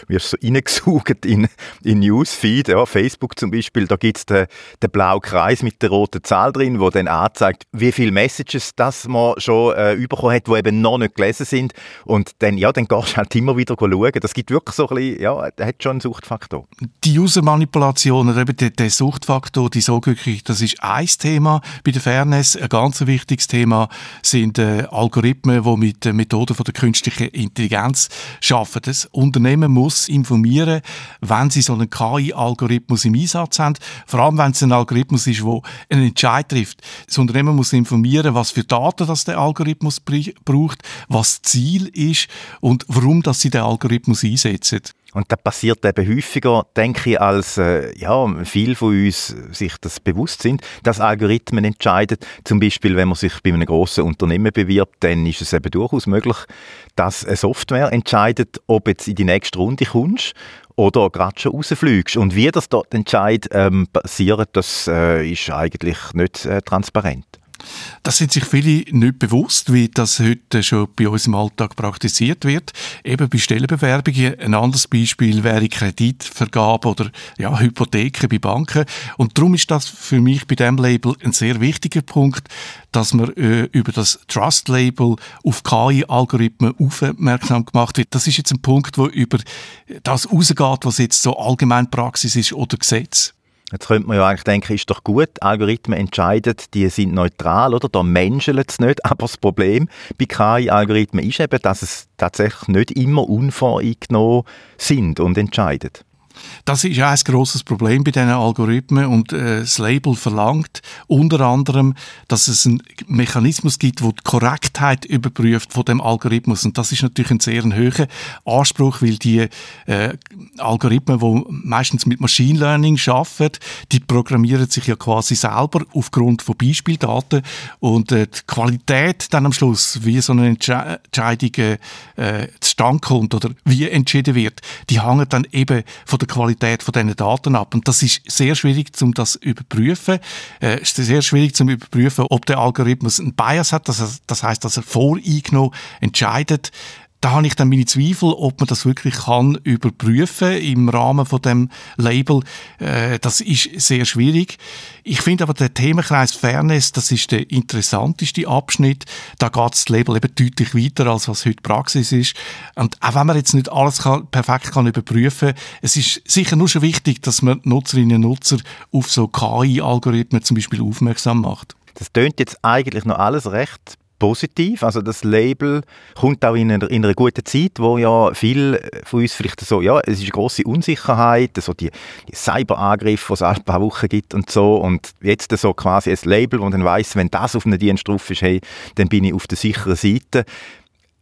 wirst so reingesaugt in, in Newsfeed. Ja, Facebook zum Beispiel, da gibt es den, den blauen Kreis mit der roten Zahl drin, wo dann anzeigt, wie viele Messages das man schon äh, bekommen hat, die eben noch nicht gelesen sind. Und dann, ja, dann gehst du halt immer wieder schauen. Das gibt wirklich so ein bisschen, ja, hat schon einen Suchtfaktor. Die Usermanipulation oder eben der, der Suchtfaktor, die Sogwirkung, das ist ein Thema bei der Fairness. Ein ganz wichtiges Thema sind äh, Algorithmen, die mit äh, Methoden von der künstlichen künstliche Intelligenz schaffen. Das Unternehmen muss informieren, wenn sie so einen KI-Algorithmus im Einsatz haben. Vor allem, wenn es ein Algorithmus ist, der einen Entscheid trifft. Das Unternehmen muss informieren, was für Daten das der Algorithmus braucht, was Ziel ist und warum dass sie den Algorithmus einsetzen. Und das passiert eben häufiger, denke ich, als äh, ja, viele von uns sich das bewusst sind, dass Algorithmen entscheiden. Zum Beispiel, wenn man sich bei einem grossen Unternehmen bewirbt, dann ist es eben durchaus möglich, dass eine Software entscheidet, ob jetzt in die nächste Runde kommst oder gerade schon rausfliegst. Und wie das dort entscheidet, ähm, passiert, das äh, ist eigentlich nicht äh, transparent. Das sind sich viele nicht bewusst, wie das heute schon bei uns im Alltag praktiziert wird. Eben bei Stellenbewerbungen. Ein anderes Beispiel wäre Kreditvergabe oder ja, Hypotheken bei Banken. Und darum ist das für mich bei dem Label ein sehr wichtiger Punkt, dass man äh, über das Trust-Label auf KI-Algorithmen aufmerksam gemacht wird. Das ist jetzt ein Punkt, wo über das rausgeht, was jetzt so allgemein Praxis ist oder Gesetz. Jetzt könnte man ja eigentlich denken, ist doch gut, Algorithmen entscheiden, die sind neutral, oder? Da menscheln es nicht. Aber das Problem bei KI-Algorithmen ist eben, dass es tatsächlich nicht immer unvoreingenommen sind und entscheiden. Das ist ja ein grosses Problem bei diesen Algorithmen und äh, das Label verlangt unter anderem, dass es einen Mechanismus gibt, der die Korrektheit überprüft von dem Algorithmus. Und das ist natürlich ein sehr hoher Anspruch, weil die äh, Algorithmen, die meistens mit Machine Learning arbeiten, die programmieren sich ja quasi selber aufgrund von Beispieldaten. Und äh, die Qualität dann am Schluss, wie so eine Entsche Entscheidung äh, zustande kommt oder wie entschieden wird, die hängen dann eben von der Qualität von diesen Daten ab. Und das ist sehr schwierig, um das zu überprüfen. Es äh, ist sehr schwierig zu überprüfen, ob der Algorithmus einen Bias hat. Das, das heißt, dass er voreingenommen entscheidet, da habe ich dann meine Zweifel, ob man das wirklich kann überprüfen im Rahmen von dem Label. Äh, das ist sehr schwierig. Ich finde aber der Themenkreis Fairness, das ist der interessanteste Abschnitt. Da geht das Label eben deutlich weiter, als was heute Praxis ist. Und auch wenn man jetzt nicht alles kann, perfekt kann überprüfen, es ist sicher nur schon wichtig, dass man Nutzerinnen und Nutzer auf so KI-Algorithmen zum Beispiel aufmerksam macht. Das tönt jetzt eigentlich noch alles recht positiv. Also das Label kommt auch in einer, in einer guten Zeit, wo ja viel von uns vielleicht so, ja, es ist eine grosse Unsicherheit, so die, die Cyberangriffe, die es ein paar Wochen gibt und so und jetzt so quasi ein Label, wo dann weiss, wenn das auf einem Dienst drauf ist, hey, dann bin ich auf der sicheren Seite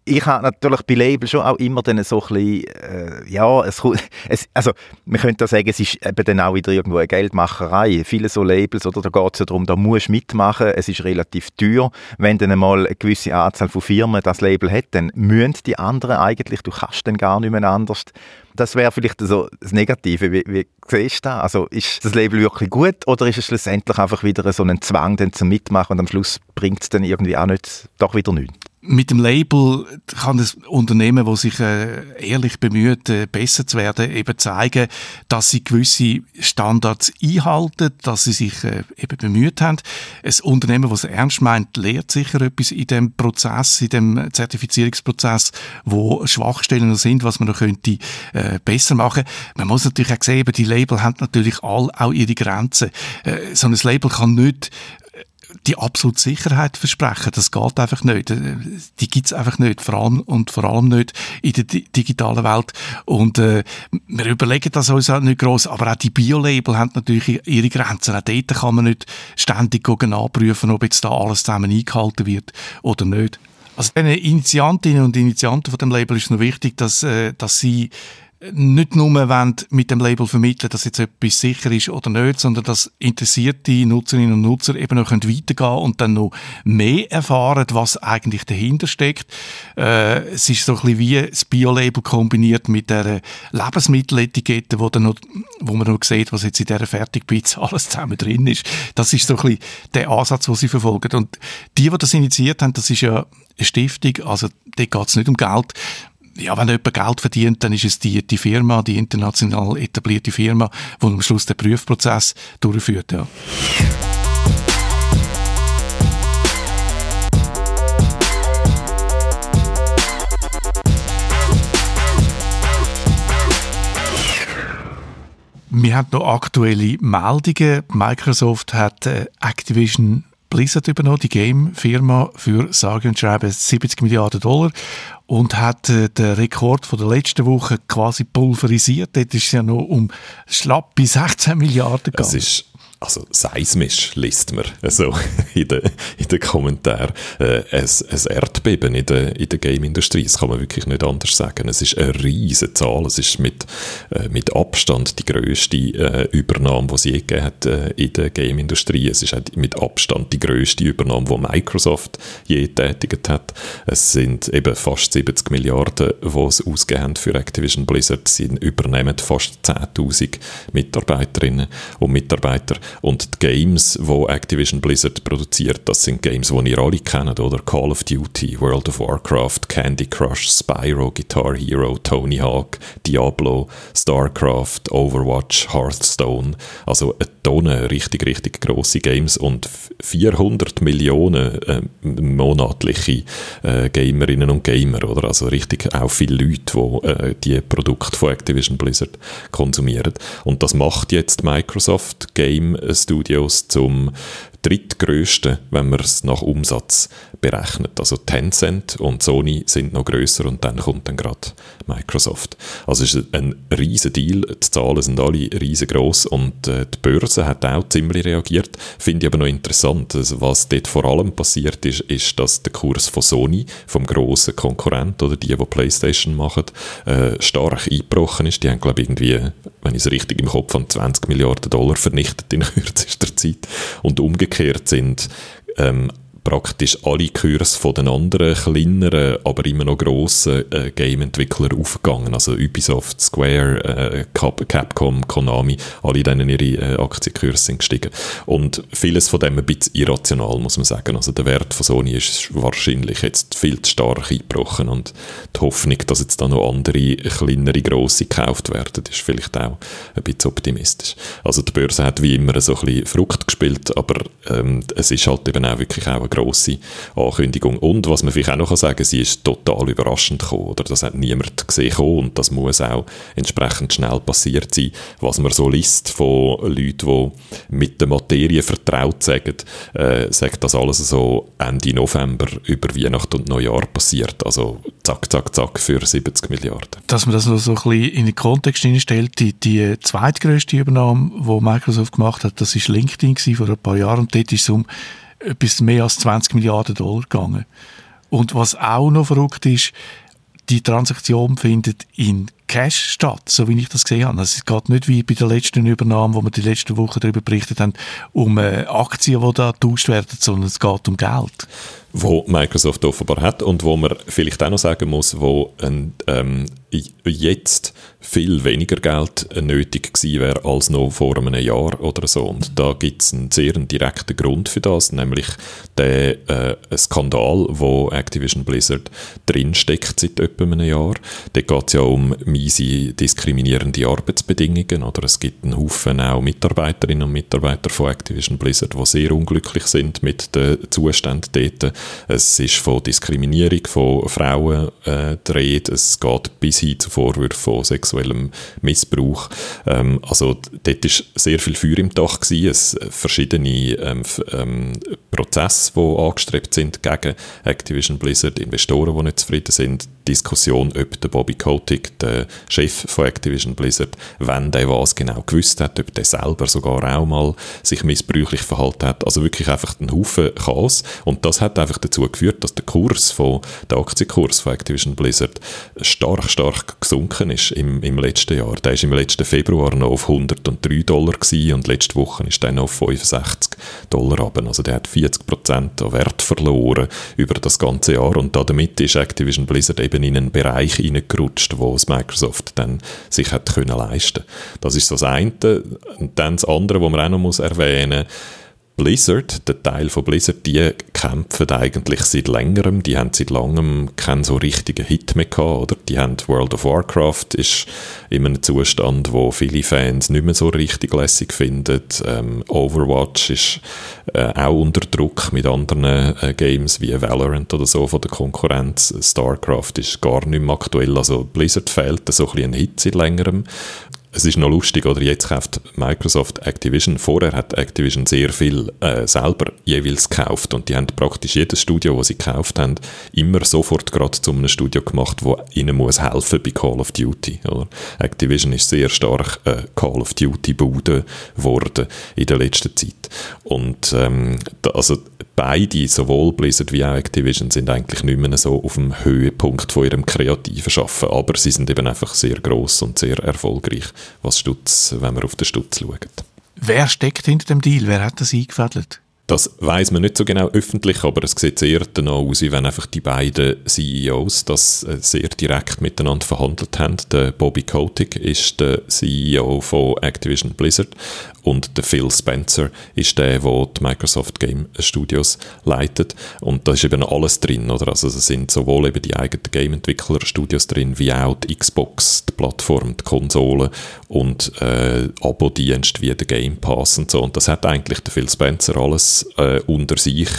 ich habe natürlich bei Label schon auch immer dann so ein bisschen, äh, ja, es, es, also man könnte auch sagen, es ist eben dann auch wieder irgendwo eine Geldmacherei. Viele so Labels, oder da geht es ja darum, da musst du mitmachen, es ist relativ teuer. Wenn dann einmal eine gewisse Anzahl von Firmen das Label hat, dann müssen die anderen eigentlich, du kannst dann gar nicht mehr anders. Das wäre vielleicht so das Negative. Wie, wie siehst du das? Also ist das Label wirklich gut oder ist es schlussendlich einfach wieder so ein Zwang dann zum Mitmachen und am Schluss bringt es dann irgendwie auch nicht, doch wieder nichts? Mit dem Label kann das Unternehmen, das sich äh, ehrlich bemüht, äh, besser zu werden, eben zeigen, dass sie gewisse Standards einhalten, dass sie sich äh, eben bemüht haben. Ein Unternehmen, das es ernst meint, lehrt sicher etwas in dem Prozess, in dem Zertifizierungsprozess, wo Schwachstellen sind, was man noch könnte äh, besser machen. Man muss natürlich auch sehen, die Label haben natürlich all auch ihre Grenzen. Äh, so ein Label kann nicht die absolute Sicherheit versprechen. Das geht einfach nicht. Die gibt's einfach nicht. Vor allem und vor allem nicht in der digitalen Welt. Und äh, wir überlegen das uns auch nicht groß. Aber auch die Bio-Label haben natürlich ihre Grenzen. Auch dort kann man nicht ständig nachprüfen, ob jetzt da alles zusammen eingehalten wird oder nicht. Also den Initiantinnen und Initianten von dem Label ist es noch wichtig, dass, äh, dass sie nicht nur wollen mit dem Label vermitteln, dass jetzt etwas sicher ist oder nicht, sondern dass interessierte Nutzerinnen und Nutzer eben noch weitergehen können und dann noch mehr erfahren, was eigentlich dahinter steckt. Äh, es ist so ein bisschen wie das Bio-Label kombiniert mit der Lebensmitteletikette, wo, dann noch, wo man noch sieht, was jetzt in dieser Fertigpizza alles zusammen drin ist. Das ist so ein bisschen der Ansatz, den sie verfolgen. Und die, die das initiiert haben, das ist ja eine Stiftung, also dort geht es nicht um Geld, ja, wenn jemand Geld verdient, dann ist es die, die Firma, die international etablierte Firma, die am Schluss den Prüfprozess durchführt. Ja. Wir haben noch aktuelle Meldungen. Microsoft hat äh, Activision Blizzard übernommen, die Game-Firma, für sage und schreibe 70 Milliarden Dollar und hat äh, den Rekord von der letzten Woche quasi pulverisiert. Dort ist es ja noch um schlappe 16 Milliarden gegangen. Es ist also seismisch liest man also in den, in den Kommentaren, äh, ein, ein Erdbeben in der, in der Game-Industrie, das kann man wirklich nicht anders sagen. Es ist eine riesige Zahl, es ist mit, äh, mit Abstand die grösste äh, Übernahme, die es je gegeben hat äh, in der Game-Industrie. Es ist auch mit Abstand die grösste Übernahme, die Microsoft je tätigt hat. Es sind eben fast 70 Milliarden, die es ausgegeben für Activision Blizzard. Sie übernehmen fast 10'000 Mitarbeiterinnen und Mitarbeiter und die Games, die Activision Blizzard produziert, das sind Games, die ihr alle kennt, oder? Call of Duty, World of Warcraft, Candy Crush, Spyro, Guitar Hero, Tony Hawk, Diablo, StarCraft, Overwatch, Hearthstone. Also eine Tonne richtig, richtig grosse Games und 400 Millionen äh, monatliche äh, Gamerinnen und Gamer, oder? Also richtig auch viele Leute, die äh, die Produkte von Activision Blizzard konsumieren. Und das macht jetzt Microsoft Game Studios zum drittgrößten, wenn man es nach Umsatz berechnet. Also Tencent und Sony sind noch größer und dann kommt dann gerade Microsoft. Also es ist ein riesen Deal, die Zahlen sind alle riesengroß und äh, die Börse hat auch ziemlich reagiert. Finde ich aber noch interessant, also was dort vor allem passiert ist, ist, dass der Kurs von Sony, vom grossen Konkurrent oder die, die Playstation machen, äh, stark eingebrochen ist. Die haben glaube ich irgendwie, wenn ich es richtig im Kopf habe, 20 Milliarden Dollar vernichtet in kürzester Zeit und umgekehrt sind ähm, praktisch alle Kurse von den anderen kleineren, aber immer noch grossen äh, Game-Entwicklern aufgegangen. Also Ubisoft, Square, äh, Capcom, Konami, alle denen ihre äh, Aktienkurse sind gestiegen. Und vieles von dem ein bisschen irrational, muss man sagen. Also der Wert von Sony ist wahrscheinlich jetzt viel zu stark eingebrochen und die Hoffnung, dass jetzt da noch andere, kleinere, grosse gekauft werden, ist vielleicht auch ein bisschen optimistisch. Also die Börse hat wie immer so ein bisschen Frucht gespielt, aber ähm, es ist halt eben auch wirklich auch eine grosse Ankündigung. Und was man vielleicht auch noch sagen kann, sie ist total überraschend gekommen. Oder das hat niemand gesehen und das muss auch entsprechend schnell passiert sein. Was man so liest von Leuten, die mit der Materie vertraut sagen, äh, sagt das alles so Ende November über Weihnachten und Neujahr passiert. Also zack, zack, zack für 70 Milliarden. Dass man das noch so ein bisschen in den Kontext stellt, die, die zweitgrößte Übernahme, die Microsoft gemacht hat, das war LinkedIn vor ein paar Jahren und dort ist es um etwas mehr als 20 Milliarden Dollar gegangen. Und was auch noch verrückt ist, die Transaktion findet in Cash statt, so wie ich das gesehen habe. Also es geht nicht wie bei der letzten Übernahme, wo wir die letzte Woche darüber berichtet haben, um äh, Aktien, die da getauscht werden, sondern es geht um Geld. wo Microsoft offenbar hat und wo man vielleicht auch noch sagen muss, wo ein, ähm, jetzt viel weniger Geld nötig gewesen wäre als noch vor einem Jahr oder so. Und da gibt es einen sehr direkten Grund für das, nämlich der äh, Skandal, wo Activision Blizzard drinsteckt seit etwa einem Jahr. Da geht es ja um miese diskriminierende Arbeitsbedingungen. Oder es gibt einen Haufen auch Mitarbeiterinnen und Mitarbeiter von Activision Blizzard, die sehr unglücklich sind mit den Zuständen dort. Es ist von Diskriminierung von Frauen äh, die Rede. Es geht bis hin zu Vorwürfen von sexuellem Missbrauch. Ähm, also dort war sehr viel Feuer im Dach gewesen. Es verschiedene ähm, ähm, Prozesse, die angestrebt sind gegen Activision Blizzard, Investoren, die nicht zufrieden sind, Diskussion, ob der Bobby Kotick, der Chef von Activision Blizzard, wenn der was genau gewusst hat, ob der selber sogar auch mal sich missbräuchlich verhalten hat. Also wirklich einfach ein Haufen Chaos. Und das hat einfach dazu geführt, dass der Kurs von, der Aktienkurs von Activision Blizzard stark, stark gesunken ist im, im letzten Jahr. Der ist im letzten Februar noch auf 103 Dollar gewesen und letzte Woche ist der noch auf 65 Dollar runter. Also der hat 40 Prozent an Wert verloren über das ganze Jahr und damit ist Activision Blizzard eben in einen Bereich hineingerutscht, wo es Microsoft dann sich hat können leisten. Das ist so das eine. Und dann das andere, was man auch noch erwähnen muss, Blizzard, der Teil von Blizzard, die kämpfen eigentlich seit längerem, die haben seit langem keinen so richtigen Hit mehr gehabt, oder? Die haben World of Warcraft ist in einem Zustand, wo viele Fans nicht mehr so richtig lässig finden. Ähm, Overwatch ist äh, auch unter Druck mit anderen äh, Games wie Valorant oder so von der Konkurrenz. StarCraft ist gar nicht mehr aktuell, also Blizzard fehlt so ein bisschen ein Hit seit längerem es ist noch lustig, oder jetzt kauft Microsoft Activision. Vorher hat Activision sehr viel äh, selber jeweils gekauft und die haben praktisch jedes Studio, das sie gekauft haben, immer sofort gerade zu einem Studio gemacht, wo ihnen muss helfen bei Call of Duty. Oder? Activision ist sehr stark äh, Call of Duty Bude geworden in der letzten Zeit. Und ähm, da, also beide, sowohl Blizzard wie auch Activision, sind eigentlich nicht mehr so auf dem Höhepunkt von ihrem kreativen Schaffen, aber sie sind eben einfach sehr groß und sehr erfolgreich was Stutz, wenn man auf den Stutz schaut. Wer steckt hinter dem Deal? Wer hat das eingefädelt? Das weiß man nicht so genau öffentlich, aber es sieht sehr danach aus, wenn einfach die beiden CEOs das äh, sehr direkt miteinander verhandelt haben. Der Bobby Kotick ist der CEO von Activision Blizzard und der Phil Spencer ist der, der die Microsoft Game Studios leitet. Und da ist eben alles drin, oder? Also es sind sowohl eben die eigenen Game-Entwickler-Studios drin, wie auch die Xbox, die Plattform, die Konsole und äh, Abo-Dienste wie der Game Pass und so. Und das hat eigentlich der Phil Spencer alles äh, unter sich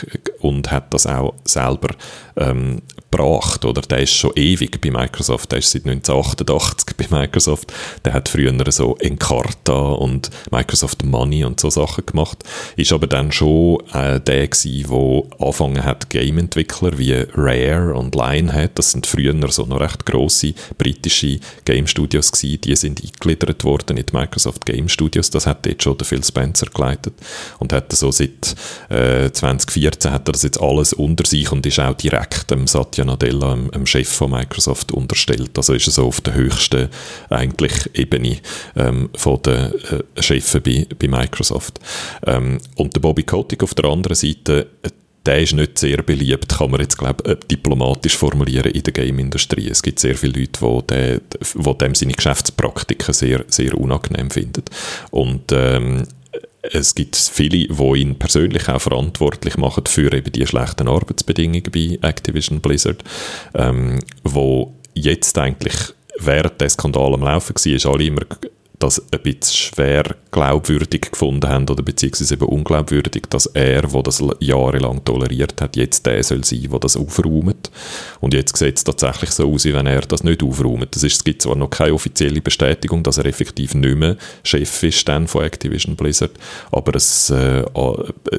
und hat das auch selber ähm, gebracht, oder? Der ist schon ewig bei Microsoft, der ist seit 1988 bei Microsoft. Der hat früher so Encarta und Microsoft Money und so Sachen gemacht. Ist aber dann schon äh, der gewesen, der angefangen hat, Game-Entwickler wie Rare und Lionhead, das sind früher so noch recht grosse britische Game-Studios gewesen, die sind eingegliedert worden in die Microsoft Game Studios. Das hat jetzt schon Phil Spencer geleitet und hat so seit äh, 2014 hat er das jetzt alles unter sich und ist auch direkt dem Satya Nadella, dem, Chef von Microsoft, unterstellt. Also ist er so auf der höchsten eigentlich Ebene ähm, von den äh, Chefen bei, bei Microsoft. Ähm, und der Bobby Kotick auf der anderen Seite, äh, der ist nicht sehr beliebt, kann man jetzt glaub, äh, diplomatisch formulieren in der Game-Industrie. Es gibt sehr viele Leute, die, der, dem seine Geschäftspraktiken sehr, sehr unangenehm finden. Und ähm, es gibt viele, die ihn persönlich auch verantwortlich machen für eben die schlechten Arbeitsbedingungen bei Activision Blizzard, ähm, wo jetzt eigentlich während der Skandal am Laufen war, ist alle immer das ein bisschen schwer glaubwürdig gefunden haben oder beziehungsweise eben unglaubwürdig, dass er, der das jahrelang toleriert hat, jetzt der soll sein, der das aufräumt. Und jetzt sieht es tatsächlich so aus, wie wenn er das nicht aufräumt. Das ist, es gibt zwar noch keine offizielle Bestätigung, dass er effektiv nicht mehr Chef ist dann von Activision Blizzard, aber es äh,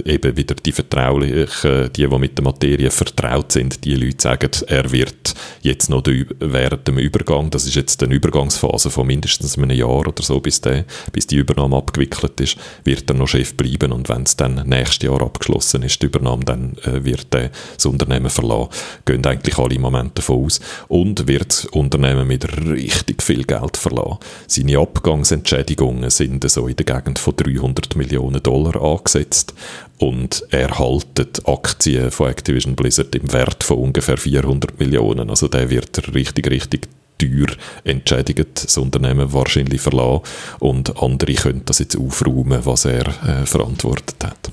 eben wieder die Vertraulichen, die, die mit der Materie vertraut sind, die Leute sagen, er wird jetzt noch während dem Übergang, das ist jetzt eine Übergangsphase von mindestens einem Jahr oder so, bis, der, bis die Übernahme abgewickelt ist, wird er noch Chef bleiben und wenn es dann nächstes Jahr abgeschlossen ist, die Übernahme, dann äh, wird er das Unternehmen verlassen. Gehen eigentlich alle im Moment davon aus. Und wird das Unternehmen mit richtig viel Geld verlassen. Seine Abgangsentschädigungen sind so in der Gegend von 300 Millionen Dollar angesetzt und er haltet Aktien von Activision Blizzard im Wert von ungefähr 400 Millionen. Also der wird richtig, richtig teuer entschädigt, das Unternehmen wahrscheinlich verlassen und andere können das jetzt aufräumen, was er äh, verantwortet hat.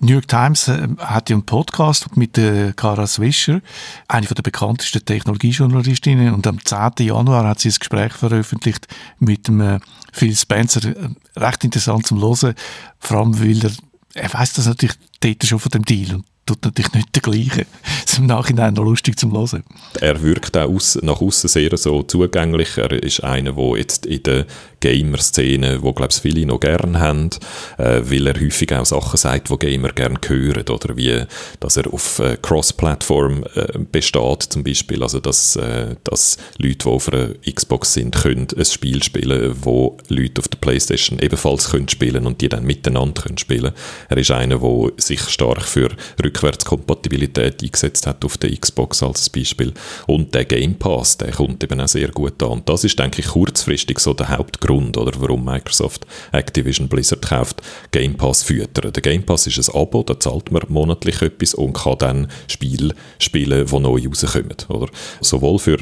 New York Times äh, hat ja einen Podcast mit der Cara Swisher, eine der bekanntesten Technologiejournalistinnen, und am 10. Januar hat sie ein Gespräch veröffentlicht mit dem äh, Phil Spencer. Äh, recht interessant zum Hören, vor allem weil er, er weiß das natürlich dort schon von dem Deal und tut natürlich nicht der gleiche. Das ist im Nachhinein noch lustig zum Hören. Er wirkt auch aus, nach außen sehr so zugänglich. Er ist einer, der jetzt in der Gamer-Szene, wo glaube ich viele noch gern haben, äh, weil er häufig auch Sachen sagt, wo Gamer gern hören, oder wie, dass er auf äh, Cross-Plattform äh, besteht, zum Beispiel, also dass, äh, dass Leute, die auf einer Xbox sind, können ein Spiel spielen, wo Leute auf der Playstation ebenfalls können spielen und die dann miteinander können spielen. Er ist einer, der sich stark für Rückwärtskompatibilität eingesetzt hat auf der Xbox als Beispiel und der Game Pass, der kommt eben auch sehr gut an. Und das ist, denke ich, kurzfristig so der Hauptgrund Grund, oder, warum Microsoft Activision Blizzard kauft, Game Pass füttern. Der Game Pass ist ein Abo, da zahlt man monatlich etwas und kann dann Spiele spielen, die neu rauskommen. Oder? Sowohl für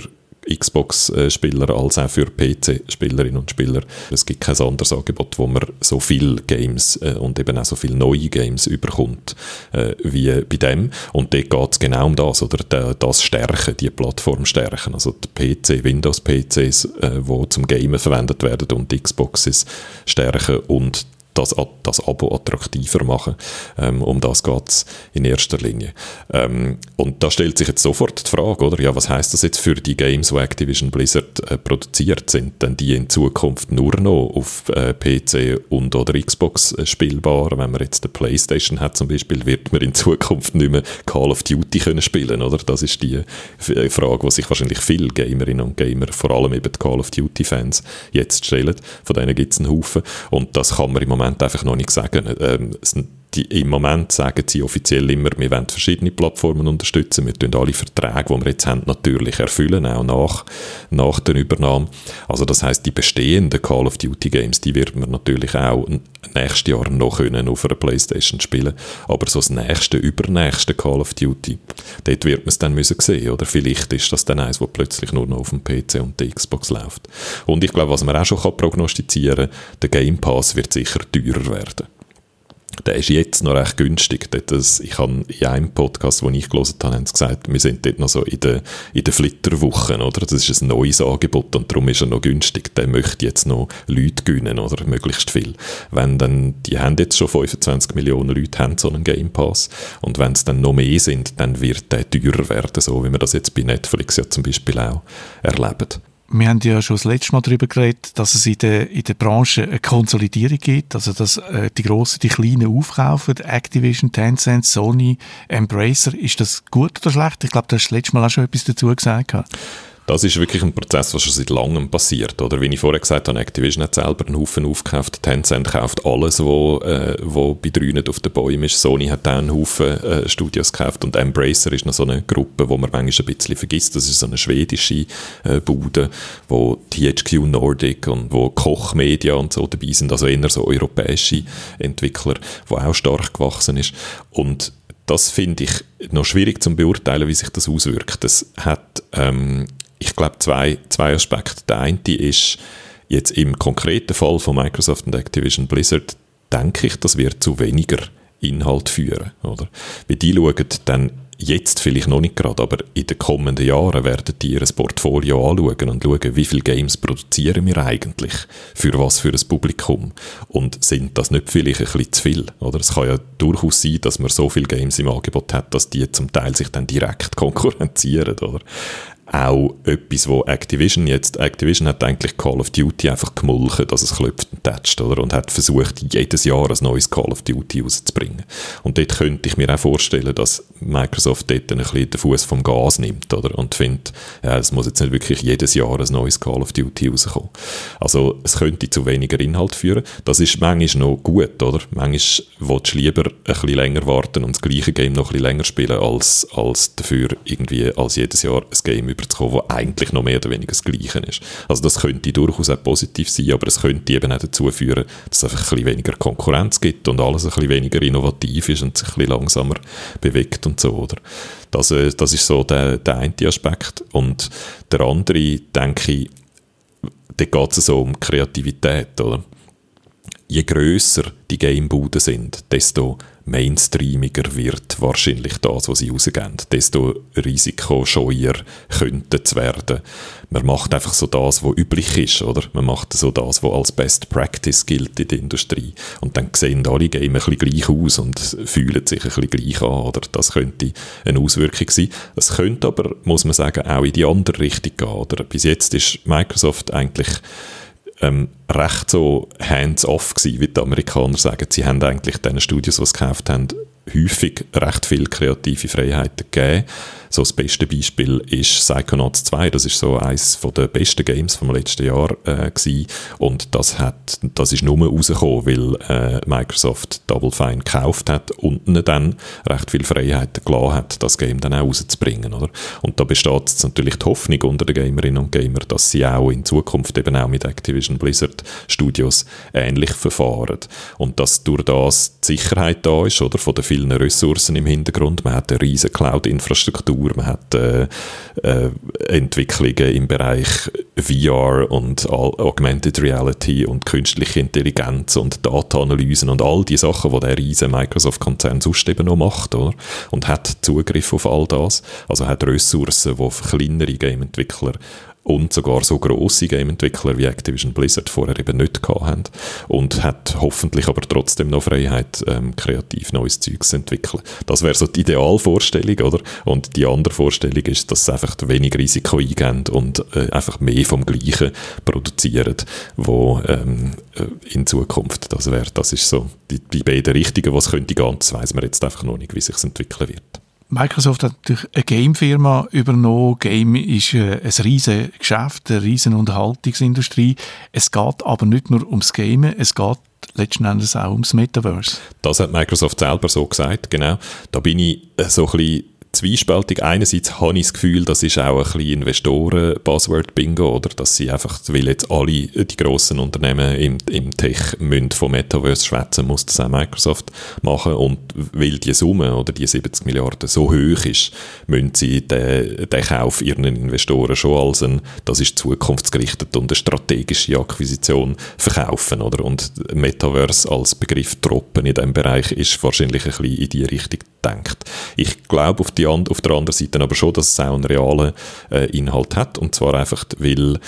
Xbox-Spieler als auch für PC-Spielerinnen und Spieler. Es gibt kein anderes Angebot, wo man so viele Games äh, und eben auch so viele neue Games überkommt äh, wie bei dem. Und dort geht es genau um das, oder das Stärken, die Plattform stärken. Also die PC, Windows-PCs, äh, die zum Gamen verwendet werden und die Xboxes stärken und das, das Abo attraktiver machen. Ähm, um das geht es in erster Linie. Ähm, und da stellt sich jetzt sofort die Frage, oder? Ja, was heißt das jetzt für die Games, die Activision Blizzard äh, produziert? Sind denn die in Zukunft nur noch auf äh, PC und oder Xbox äh, spielbar? Wenn man jetzt eine Playstation hat zum Beispiel, wird man in Zukunft nicht mehr Call of Duty können spielen, oder? Das ist die äh, Frage, die sich wahrscheinlich viele Gamerinnen und Gamer, vor allem eben die Call of Duty Fans, jetzt stellen. Von denen gibt es einen Haufen. Und das kann man im Moment Moment einfach noch nicht sagen. Ähm, die, Im Moment sagen sie offiziell immer, wir wollen verschiedene Plattformen unterstützen, wir tun alle Verträge, die wir jetzt haben, natürlich erfüllen, auch nach, nach der Übernahme. Also das heißt, die bestehenden Call of Duty Games, die wird man natürlich auch nächstes Jahr noch können auf einer Playstation spielen, aber so das nächste, übernächste Call of Duty, dort wird man es dann müssen sehen, oder vielleicht ist das dann eins, wo plötzlich nur noch auf dem PC und der Xbox läuft. Und ich glaube, was man auch schon prognostizieren kann, der Game Pass wird sicher teurer werden der ist jetzt noch recht günstig. Das, ich habe in einem Podcast, den ich gelesen habe, haben sie gesagt, wir sind dort noch so in den, in den Flitterwochen, oder? Das ist ein neues Angebot und darum ist er noch günstig. Der möchte jetzt noch Leute gewinnen, oder? Möglichst viel. Wenn dann, die haben jetzt schon 25 Millionen Leute haben so einen Game Pass und wenn es dann noch mehr sind, dann wird der teurer werden, so wie wir das jetzt bei Netflix ja zum Beispiel auch erleben wir haben ja schon das letzte Mal darüber geredet, dass es in der, in der Branche eine Konsolidierung gibt, also dass äh, die Grossen die Kleinen aufkaufen, Activision, Tencent, Sony, Embracer. Ist das gut oder schlecht? Ich glaube, du hast das letzte Mal auch schon etwas dazu gesagt. Das ist wirklich ein Prozess, der schon seit langem passiert. Oder wie ich vorher gesagt habe, Activision hat selber einen Haufen aufgekauft, Tencent kauft alles, wo, äh, wo bei drei auf den Bäumen ist. Sony hat auch einen Haufen äh, Studios gekauft und Embracer ist noch so eine Gruppe, wo man manchmal ein bisschen vergisst. Das ist so eine schwedische äh, Bude, wo THQ Nordic und wo Koch Media und so dabei sind, also eher so europäische Entwickler, wo auch stark gewachsen ist. Und das finde ich noch schwierig zu beurteilen, wie sich das auswirkt. Das hat ähm, ich glaube, zwei, zwei Aspekte. Der eine ist, jetzt im konkreten Fall von Microsoft und Activision Blizzard, denke ich, das wird zu weniger Inhalt führen. Oder? Wie die schauen dann jetzt vielleicht noch nicht gerade, aber in den kommenden Jahren werden die ihr Portfolio anschauen und schauen, wie viele Games produzieren wir eigentlich, für was für ein Publikum und sind das nicht vielleicht ein bisschen zu viel, oder? Es kann ja durchaus sein, dass man so viele Games im Angebot hat, dass die zum Teil sich dann direkt konkurrenzieren, oder? Auch etwas, wo Activision jetzt, Activision hat eigentlich Call of Duty einfach gemulchen, dass es klopft und tätscht, oder? Und hat versucht, jedes Jahr ein neues Call of Duty rauszubringen. Und dort könnte ich mir auch vorstellen, dass Microsoft dort ein bisschen den Fuß vom Gas nimmt, oder? Und findet, ja, es muss jetzt nicht wirklich jedes Jahr ein neues Call of Duty rauskommen. Also, es könnte zu weniger Inhalt führen. Das ist manchmal noch gut, oder? Manchmal willst du lieber ein bisschen länger warten und das gleiche Game noch ein bisschen länger spielen, als, als dafür irgendwie, als jedes Jahr ein Game überzukommen, das eigentlich noch mehr oder weniger das Gleiche ist. Also das könnte durchaus auch positiv sein, aber es könnte eben auch dazu führen, dass es einfach ein bisschen weniger Konkurrenz gibt und alles ein bisschen weniger innovativ ist und sich ein bisschen langsamer bewegt und so, oder? Das, äh, das ist so der, der eine Aspekt. Und der andere, denke ich, da geht es so um Kreativität, oder? Je grösser die Gamebuden sind, desto mainstreamiger wird wahrscheinlich das, was sie rausgeben. Desto risikoscheuer könnte es werden. Man macht einfach so das, was üblich ist, oder? Man macht so das, was als Best Practice gilt in der Industrie. Und dann sehen alle Game ein bisschen gleich aus und fühlen sich ein bisschen gleich an, oder? Das könnte eine Auswirkung sein. Es könnte aber, muss man sagen, auch in die andere Richtung gehen, oder? Bis jetzt ist Microsoft eigentlich ähm, recht so hands-off gewesen, wie die Amerikaner sagen. Sie haben eigentlich den Studios, die es gekauft haben, häufig recht viel kreative Freiheiten gegeben. So das beste Beispiel ist Psychonauts 2. Das ist so eines der besten Games vom letzten Jahr äh, gewesen. und das hat, das ist nur rausgekommen, weil äh, Microsoft Double Fine gekauft hat und ihnen dann recht viel Freiheiten gelassen hat, das Game dann auch rauszubringen, oder? Und da besteht jetzt natürlich die Hoffnung unter den Gamerinnen und Gamer, dass sie auch in Zukunft eben auch mit Activision Blizzard Studios ähnlich verfahren und dass durch das die Sicherheit da ist, oder, von den vielen Ressourcen im Hintergrund. Man hat eine riesige Cloud-Infrastruktur Kultur, man hat äh, äh, Entwicklungen im Bereich VR und Augmented Reality und künstliche Intelligenz und Data-Analysen und all die Sachen, die der riesige Microsoft-Konzern sonst eben noch macht, oder? Und hat Zugriff auf all das. Also hat Ressourcen, die kleinere Game-Entwickler und sogar so grosse Game-Entwickler wie Activision Blizzard vorher eben nicht gehabt haben und hat hoffentlich aber trotzdem noch Freiheit, ähm, kreativ neues Zeug zu entwickeln. Das wäre so die Idealvorstellung, oder? Und die andere Vorstellung ist, dass sie einfach wenig Risiko eingehen und äh, einfach mehr vom Gleichen produzieren, wo ähm, äh, in Zukunft das wäre. Das ist so die, die beiden Richtungen, was könnte gehen. Das weiß man jetzt einfach noch nicht, wie sich entwickeln wird. Microsoft hat natürlich eine Game-Firma übernommen. Game ist äh, ein riesiges Geschäft, eine riesige Unterhaltungsindustrie. Es geht aber nicht nur ums Gamen, es geht letzten Endes auch ums Metaverse. Das hat Microsoft selber so gesagt, genau. Da bin ich äh, so ein bisschen zwiespältig. Einerseits habe ich das Gefühl, das ist auch ein bisschen Investoren-Buzzword-Bingo, oder? Dass sie einfach, weil jetzt alle die grossen Unternehmen im, im Tech müssen vom Metaverse schwätzen, muss das auch Microsoft machen. Und weil die Summe oder die 70 Milliarden so hoch ist, müssen sie den, den Kauf ihren Investoren schon als ein, das ist zukunftsgerichtet und eine strategische Akquisition verkaufen, oder? Und Metaverse als Begriff droppen in diesem Bereich ist wahrscheinlich ein bisschen in die Richtung denkt. Ich glaube auf, auf der anderen Seite aber schon, dass es auch einen realen äh, Inhalt hat und zwar einfach, weil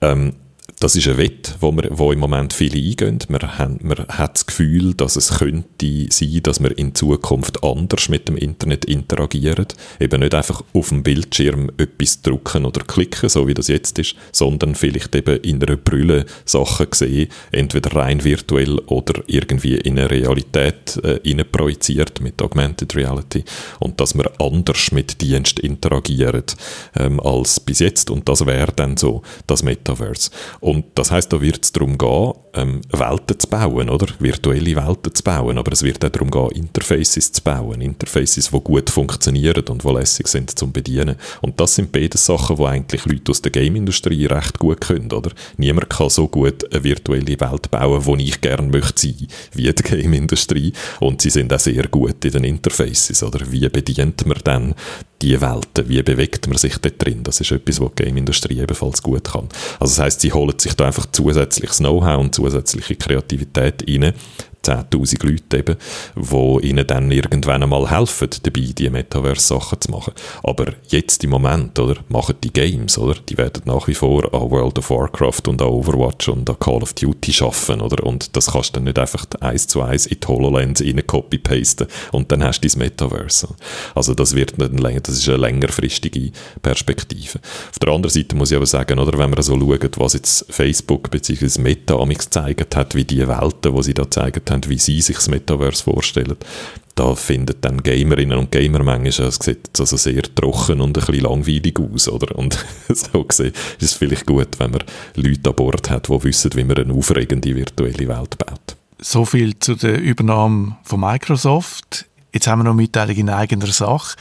ähm, das ist ein Wett, wo, wir, wo im Moment viele eingehen. Man, haben, man hat das Gefühl, dass es könnte sein, dass wir in Zukunft anders mit dem Internet interagieren. Eben nicht einfach auf dem Bildschirm etwas drücken oder klicken, so wie das jetzt ist, sondern vielleicht eben in einer Brille Sachen sehen, entweder rein virtuell oder irgendwie in eine Realität äh, projiziert mit Augmented Reality und dass wir anders mit Dienst interagieren ähm, als bis jetzt und das wäre dann so das Metaverse. Das heißt, da wird es darum gehen, ähm, Welten zu bauen, oder? Virtuelle Welten zu bauen. Aber es wird auch darum gehen, Interfaces zu bauen. Interfaces, die gut funktionieren und die lässig sind zum Bedienen. Und das sind beide Sachen, die eigentlich Leute aus der Game-Industrie recht gut können, oder? Niemand kann so gut eine virtuelle Welt bauen, wo ich gerne möchte sein, wie die Game-Industrie. Und sie sind auch sehr gut in den Interfaces, oder? Wie bedient man dann die Welten, wie bewegt man sich dort drin? Das ist etwas, was die Game-Industrie ebenfalls gut kann. Also das heißt, sie holen sich da einfach zusätzliches Know-how und zusätzliche Kreativität rein, 10'000 Leute eben, die ihnen dann irgendwann einmal helfen, dabei die Metaverse-Sachen zu machen. Aber jetzt im Moment, oder, machen die Games, oder, die werden nach wie vor an World of Warcraft und an Overwatch und an Call of Duty schaffen, oder, und das kannst du dann nicht einfach eins zu eins in die HoloLens rein copy-pasten und dann hast du dein Metaverse. Also das wird nicht, das ist eine längerfristige Perspektive. Auf der anderen Seite muss ich aber sagen, oder, wenn man so schaut, was jetzt Facebook bzw. Meta amigs gezeigt hat, wie die Welten, die sie da haben, wie sie sich das Metaverse vorstellen, da finden dann Gamerinnen und Gamer manchmal, es sieht also sehr trocken und ein bisschen langweilig aus, oder? Und so gesehen ist es vielleicht gut, wenn man Leute an Bord hat, die wissen, wie man eine aufregende virtuelle Welt baut. So viel zu der Übernahme von Microsoft. Jetzt haben wir noch Mitteilung in eigener Sache.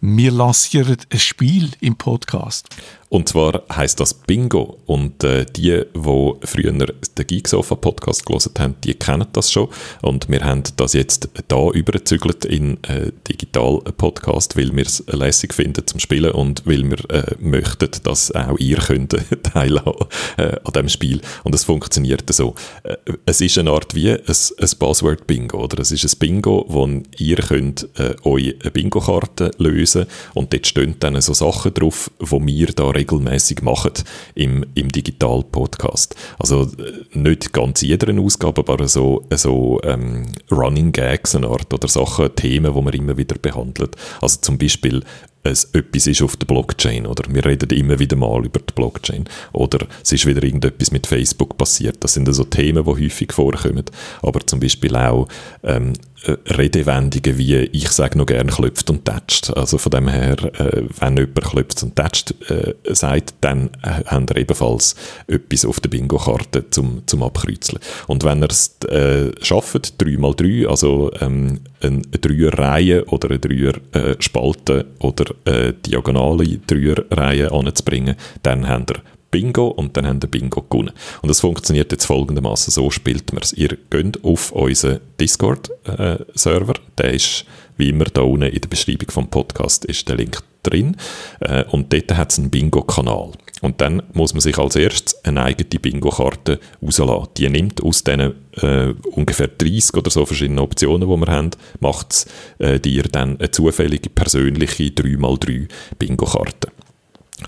Wir lancieren ein Spiel im Podcast. Und zwar heißt das Bingo. Und äh, die, die früher den Geeksofa Podcast gelesen haben, die kennen das schon. Und wir haben das jetzt da übergezügelt in äh, digital Podcast, weil wir es lässig finden zum Spielen und weil wir äh, möchten, dass auch ihr könnt teilhaben äh, an diesem Spiel. Und es funktioniert so. Äh, es ist eine Art wie ein, ein Password Bingo, oder? Es ist ein Bingo, wo ihr könnt äh, eine Bingo-Karte lösen und dort stehen dann so Sachen drauf, wo wir da regelmäßig machen im, im Digital-Podcast. Also äh, nicht ganz jeder Ausgabe, aber so, so ähm, Running Gags eine Art oder Sachen, Themen, die man immer wieder behandelt. Also zum Beispiel es etwas ist auf der Blockchain oder wir reden immer wieder mal über die Blockchain oder es ist wieder irgendetwas mit Facebook passiert. Das sind also Themen, die häufig vorkommen, aber zum Beispiel auch ähm, äh, Redewendungen wie ich sage noch gerne klopft und tätscht. Also von dem her, äh, wenn jemand klopft und tätscht äh, sagt, dann äh, haben wir ebenfalls etwas auf der Bingo-Karte zum, zum Abkreuzeln. Und wenn er es äh, schafft, 3x3, also ähm, eine Dreierreihe oder eine Dreier-Spalte äh, oder äh, diagonale Dreierreihe anzubringen, dann haben wir Bingo und dann haben wir Bingo gewonnen. Und das funktioniert jetzt folgendermaßen: So spielt man es. Ihr geht auf unseren Discord-Server, äh, der ist wie immer da unten in der Beschreibung vom Podcast ist der Link drin äh, und dort hat es einen Bingo-Kanal. Und dann muss man sich als erstes eine eigene Bingo-Karte rauslassen. Die nimmt aus diesen äh, ungefähr 30 oder so verschiedenen Optionen, die wir haben, macht äh, dir dann eine zufällige, persönliche 3x3 Bingo-Karte.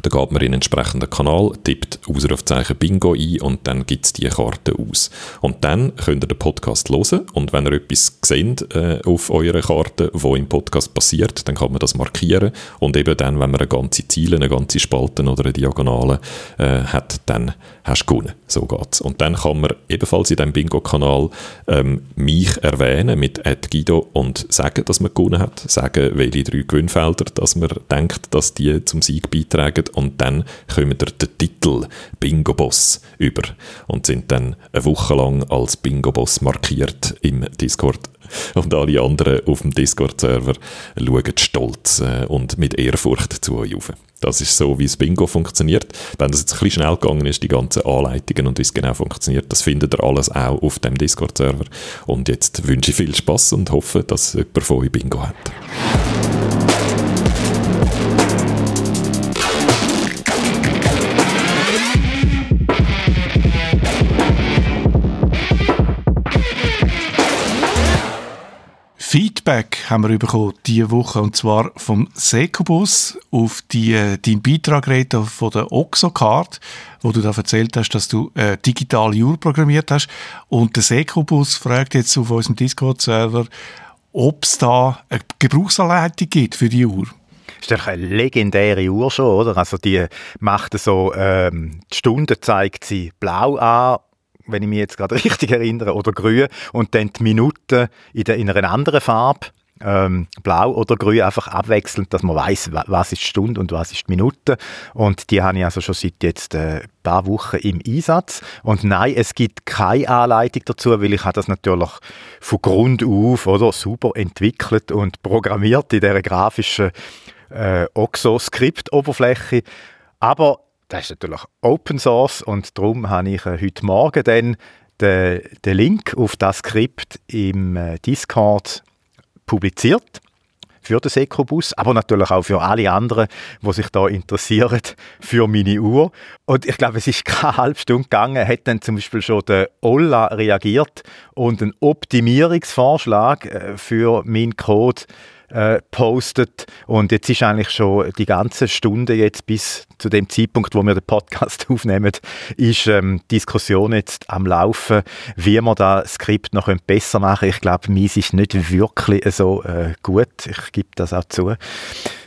Da geht man in einen entsprechenden Kanal, tippt Ausrufzeichen Bingo ein und dann gibt es die Karte aus. Und dann könnt ihr den Podcast hören und wenn ihr etwas seht äh, auf eurer Karte, wo im Podcast passiert, dann kann man das markieren und eben dann, wenn man eine ganze Ziele, eine ganze Spalte oder eine Diagonale äh, hat, dann hast du gewonnen. So geht's. Und dann kann man ebenfalls in diesem Bingo-Kanal ähm, mich erwähnen mit Guido und sagen, dass man gewonnen hat, sagen, welche drei Gewinnfelder, dass man denkt, dass die zum Sieg beitragen sagen und dann kommen wir den Titel Bingo Boss über und sind dann eine Woche lang als Bingo Boss markiert im Discord und alle anderen auf dem Discord-Server schauen stolz äh, und mit Ehrfurcht zu euch auf. Das ist so, wie das Bingo funktioniert. Wenn das jetzt ein bisschen schnell gegangen ist, die ganzen Anleitungen und wie es genau funktioniert, das findet ihr alles auch auf dem Discord-Server. Und jetzt wünsche ich viel Spaß und hoffe, dass jemand von euch Bingo hat. Feedback haben wir bekommen diese Woche und zwar vom Secobus auf die, äh, deinen Beitrag von der Oxocard, wo du da erzählt hast, dass du äh, digital Uhr programmiert hast und der Secobus fragt jetzt auf unserem Discord-Server, ob es da eine Gebrauchsanleitung gibt für die Uhr. Das ist eine legendäre Uhr schon, oder? Also die macht so, ähm, die Stunde zeigt sie blau an wenn ich mich jetzt gerade richtig erinnere, oder grün und dann die Minuten in, der, in einer anderen Farbe, ähm, blau oder grün, einfach abwechselnd, dass man weiß, was ist die Stunde und was ist die Minute. Und die habe ich also schon seit jetzt äh, ein paar Wochen im Einsatz. Und nein, es gibt keine Anleitung dazu, weil ich habe das natürlich von Grund auf oder, super entwickelt und programmiert in dieser grafischen äh, OXO-Skript-Oberfläche. Aber das ist natürlich Open Source und darum habe ich äh, heute Morgen dann den, den Link auf das Skript im äh, Discord publiziert. für den Sekobus, aber natürlich auch für alle anderen, die sich da interessieren für meine Uhr. Und ich glaube, es ist keine halbe Stunde gegangen, hat dann zum Beispiel schon der Olla reagiert und einen Optimierungsvorschlag äh, für meinen Code äh, postet und jetzt ist eigentlich schon die ganze Stunde jetzt bis zu dem Zeitpunkt, wo wir den Podcast aufnehmen, ist ähm, Diskussion jetzt am Laufen, wie man das Skript noch besser machen Ich glaube, meins ist nicht wirklich so äh, gut. Ich gebe das auch zu.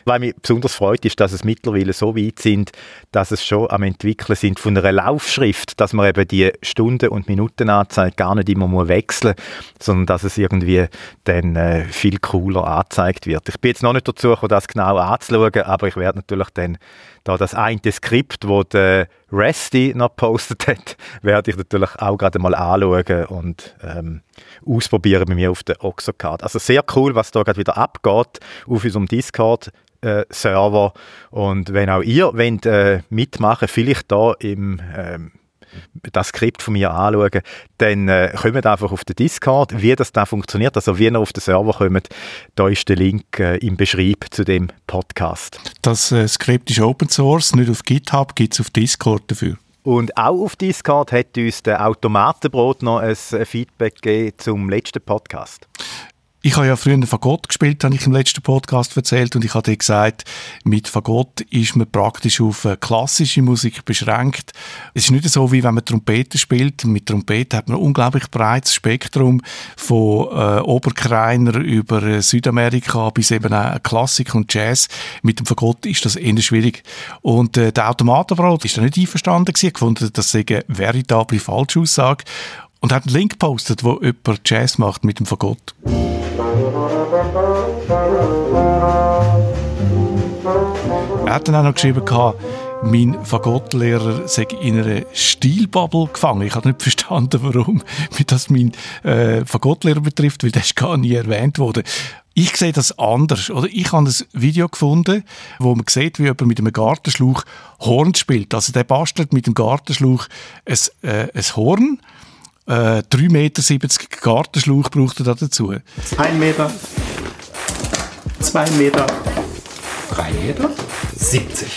Was mich besonders freut, ist, dass es mittlerweile so weit sind, dass es schon am entwickeln sind von einer Laufschrift, dass man eben die Stunden- und Minutenanzeige gar nicht immer muss wechseln sondern dass es irgendwie dann äh, viel cooler angezeigt wird. Ich bin jetzt noch nicht dazu gekommen, das genau anzuschauen, aber ich werde natürlich dann da das eine Skript, das der Resty noch gepostet hat, werde ich natürlich auch gerade mal anschauen und ähm, ausprobieren bei mir auf der Oxocard. Also sehr cool, was da gerade wieder abgeht auf unserem Discord. Äh, Server und wenn auch ihr wollt, äh, mitmachen, vielleicht da im ähm, das Skript von mir anschauen, dann äh, kommt einfach auf den Discord, wie das da funktioniert, also wie ihr auf den Server kommt, da ist der Link äh, im Beschrieb zu dem Podcast. Das äh, Skript ist Open Source, nicht auf GitHub, gibt es auf Discord dafür. Und auch auf Discord hat uns der Automatenbrot noch ein Feedback gegeben zum letzten Podcast. Ich habe ja früher Fagott gespielt, habe ich im letzten Podcast erzählt und ich habe gesagt, mit Fagott ist man praktisch auf klassische Musik beschränkt. Es ist nicht so, wie wenn man Trompete spielt. Mit Trompete hat man ein unglaublich breites Spektrum von äh, Oberkreiner über Südamerika bis eben auch Klassik und Jazz. Mit dem Fagott ist das eher schwierig. Und äh, der Automatenbrot ist da nicht einverstanden gewesen, gefunden, das eine veritable Falschaussage und hat einen Link gepostet, wo jemand Jazz macht mit dem Fagott. Er hat dann auch noch geschrieben, mein Fagottlehrer sei in einer Stilbubble gefangen. Ich habe nicht verstanden, warum das mein äh, Fagottlehrer betrifft, weil das gar nie erwähnt wurde. Ich sehe das anders. Oder ich habe ein Video gefunden, wo man sieht, wie jemand mit einem Gartenschlauch Horn spielt. Also der bastelt mit dem Gartenschlauch ein, äh, ein Horn äh, 3,70 Meter Gartenschlauch braucht er dazu. 1 Meter, 2 Meter, 3 Meter, 70.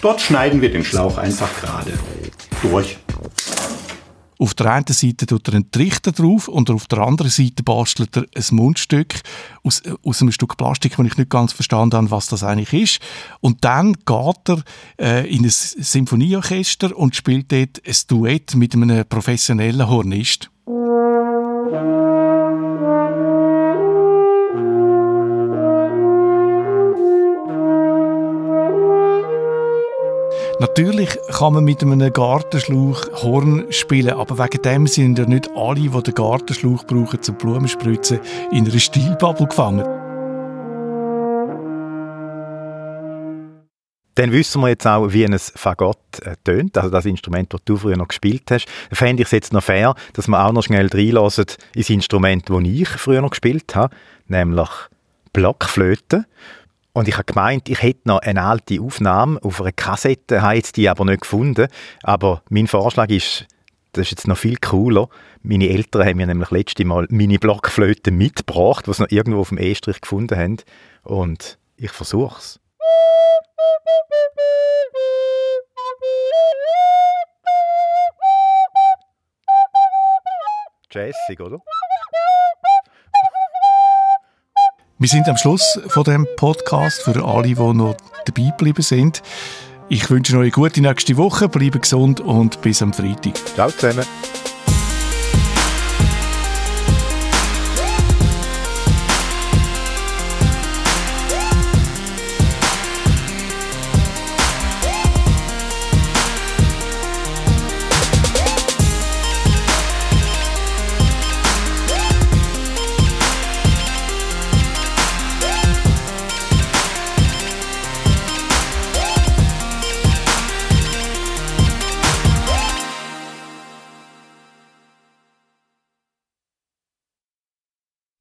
Dort schneiden wir den Schlauch einfach gerade durch. Auf der einen Seite tut er einen Trichter drauf und auf der anderen Seite bastelt er ein Mundstück aus, aus einem Stück Plastik, wo ich nicht ganz verstanden habe, was das eigentlich ist. Und dann geht er äh, in ein Symphonieorchester und spielt dort ein Duett mit einem professionellen Hornist. Natürlich kann man mit einem Gartenschlauch Horn spielen, aber wegen dem sind ja nicht alle, die den Gartenschlauch brauchen zum Blumenspritzen, in einer Stilbubble gefangen. Dann wissen wir jetzt auch, wie ein Fagott äh, tönt, also das Instrument, das du früher noch gespielt hast. Da fände ich es jetzt noch fair, dass wir auch noch schnell reinlassen ins Instrument, das ich früher noch gespielt habe, nämlich Blockflöte. Und ich habe gemeint, ich hätte noch eine alte Aufnahme auf einer Kassette, habe jetzt die aber nicht gefunden. Aber mein Vorschlag ist, das ist jetzt noch viel cooler. Meine Eltern haben mir nämlich letztes Mal meine Blockflöte mitgebracht, die sie noch irgendwo auf dem E-Strich gefunden haben. Und ich versuche es. Jazzig, oder? Wir sind am Schluss von dem Podcast für alle, die noch dabei geblieben sind. Ich wünsche euch eine gute nächste Woche, bleibe gesund und bis am Freitag. Ciao zusammen.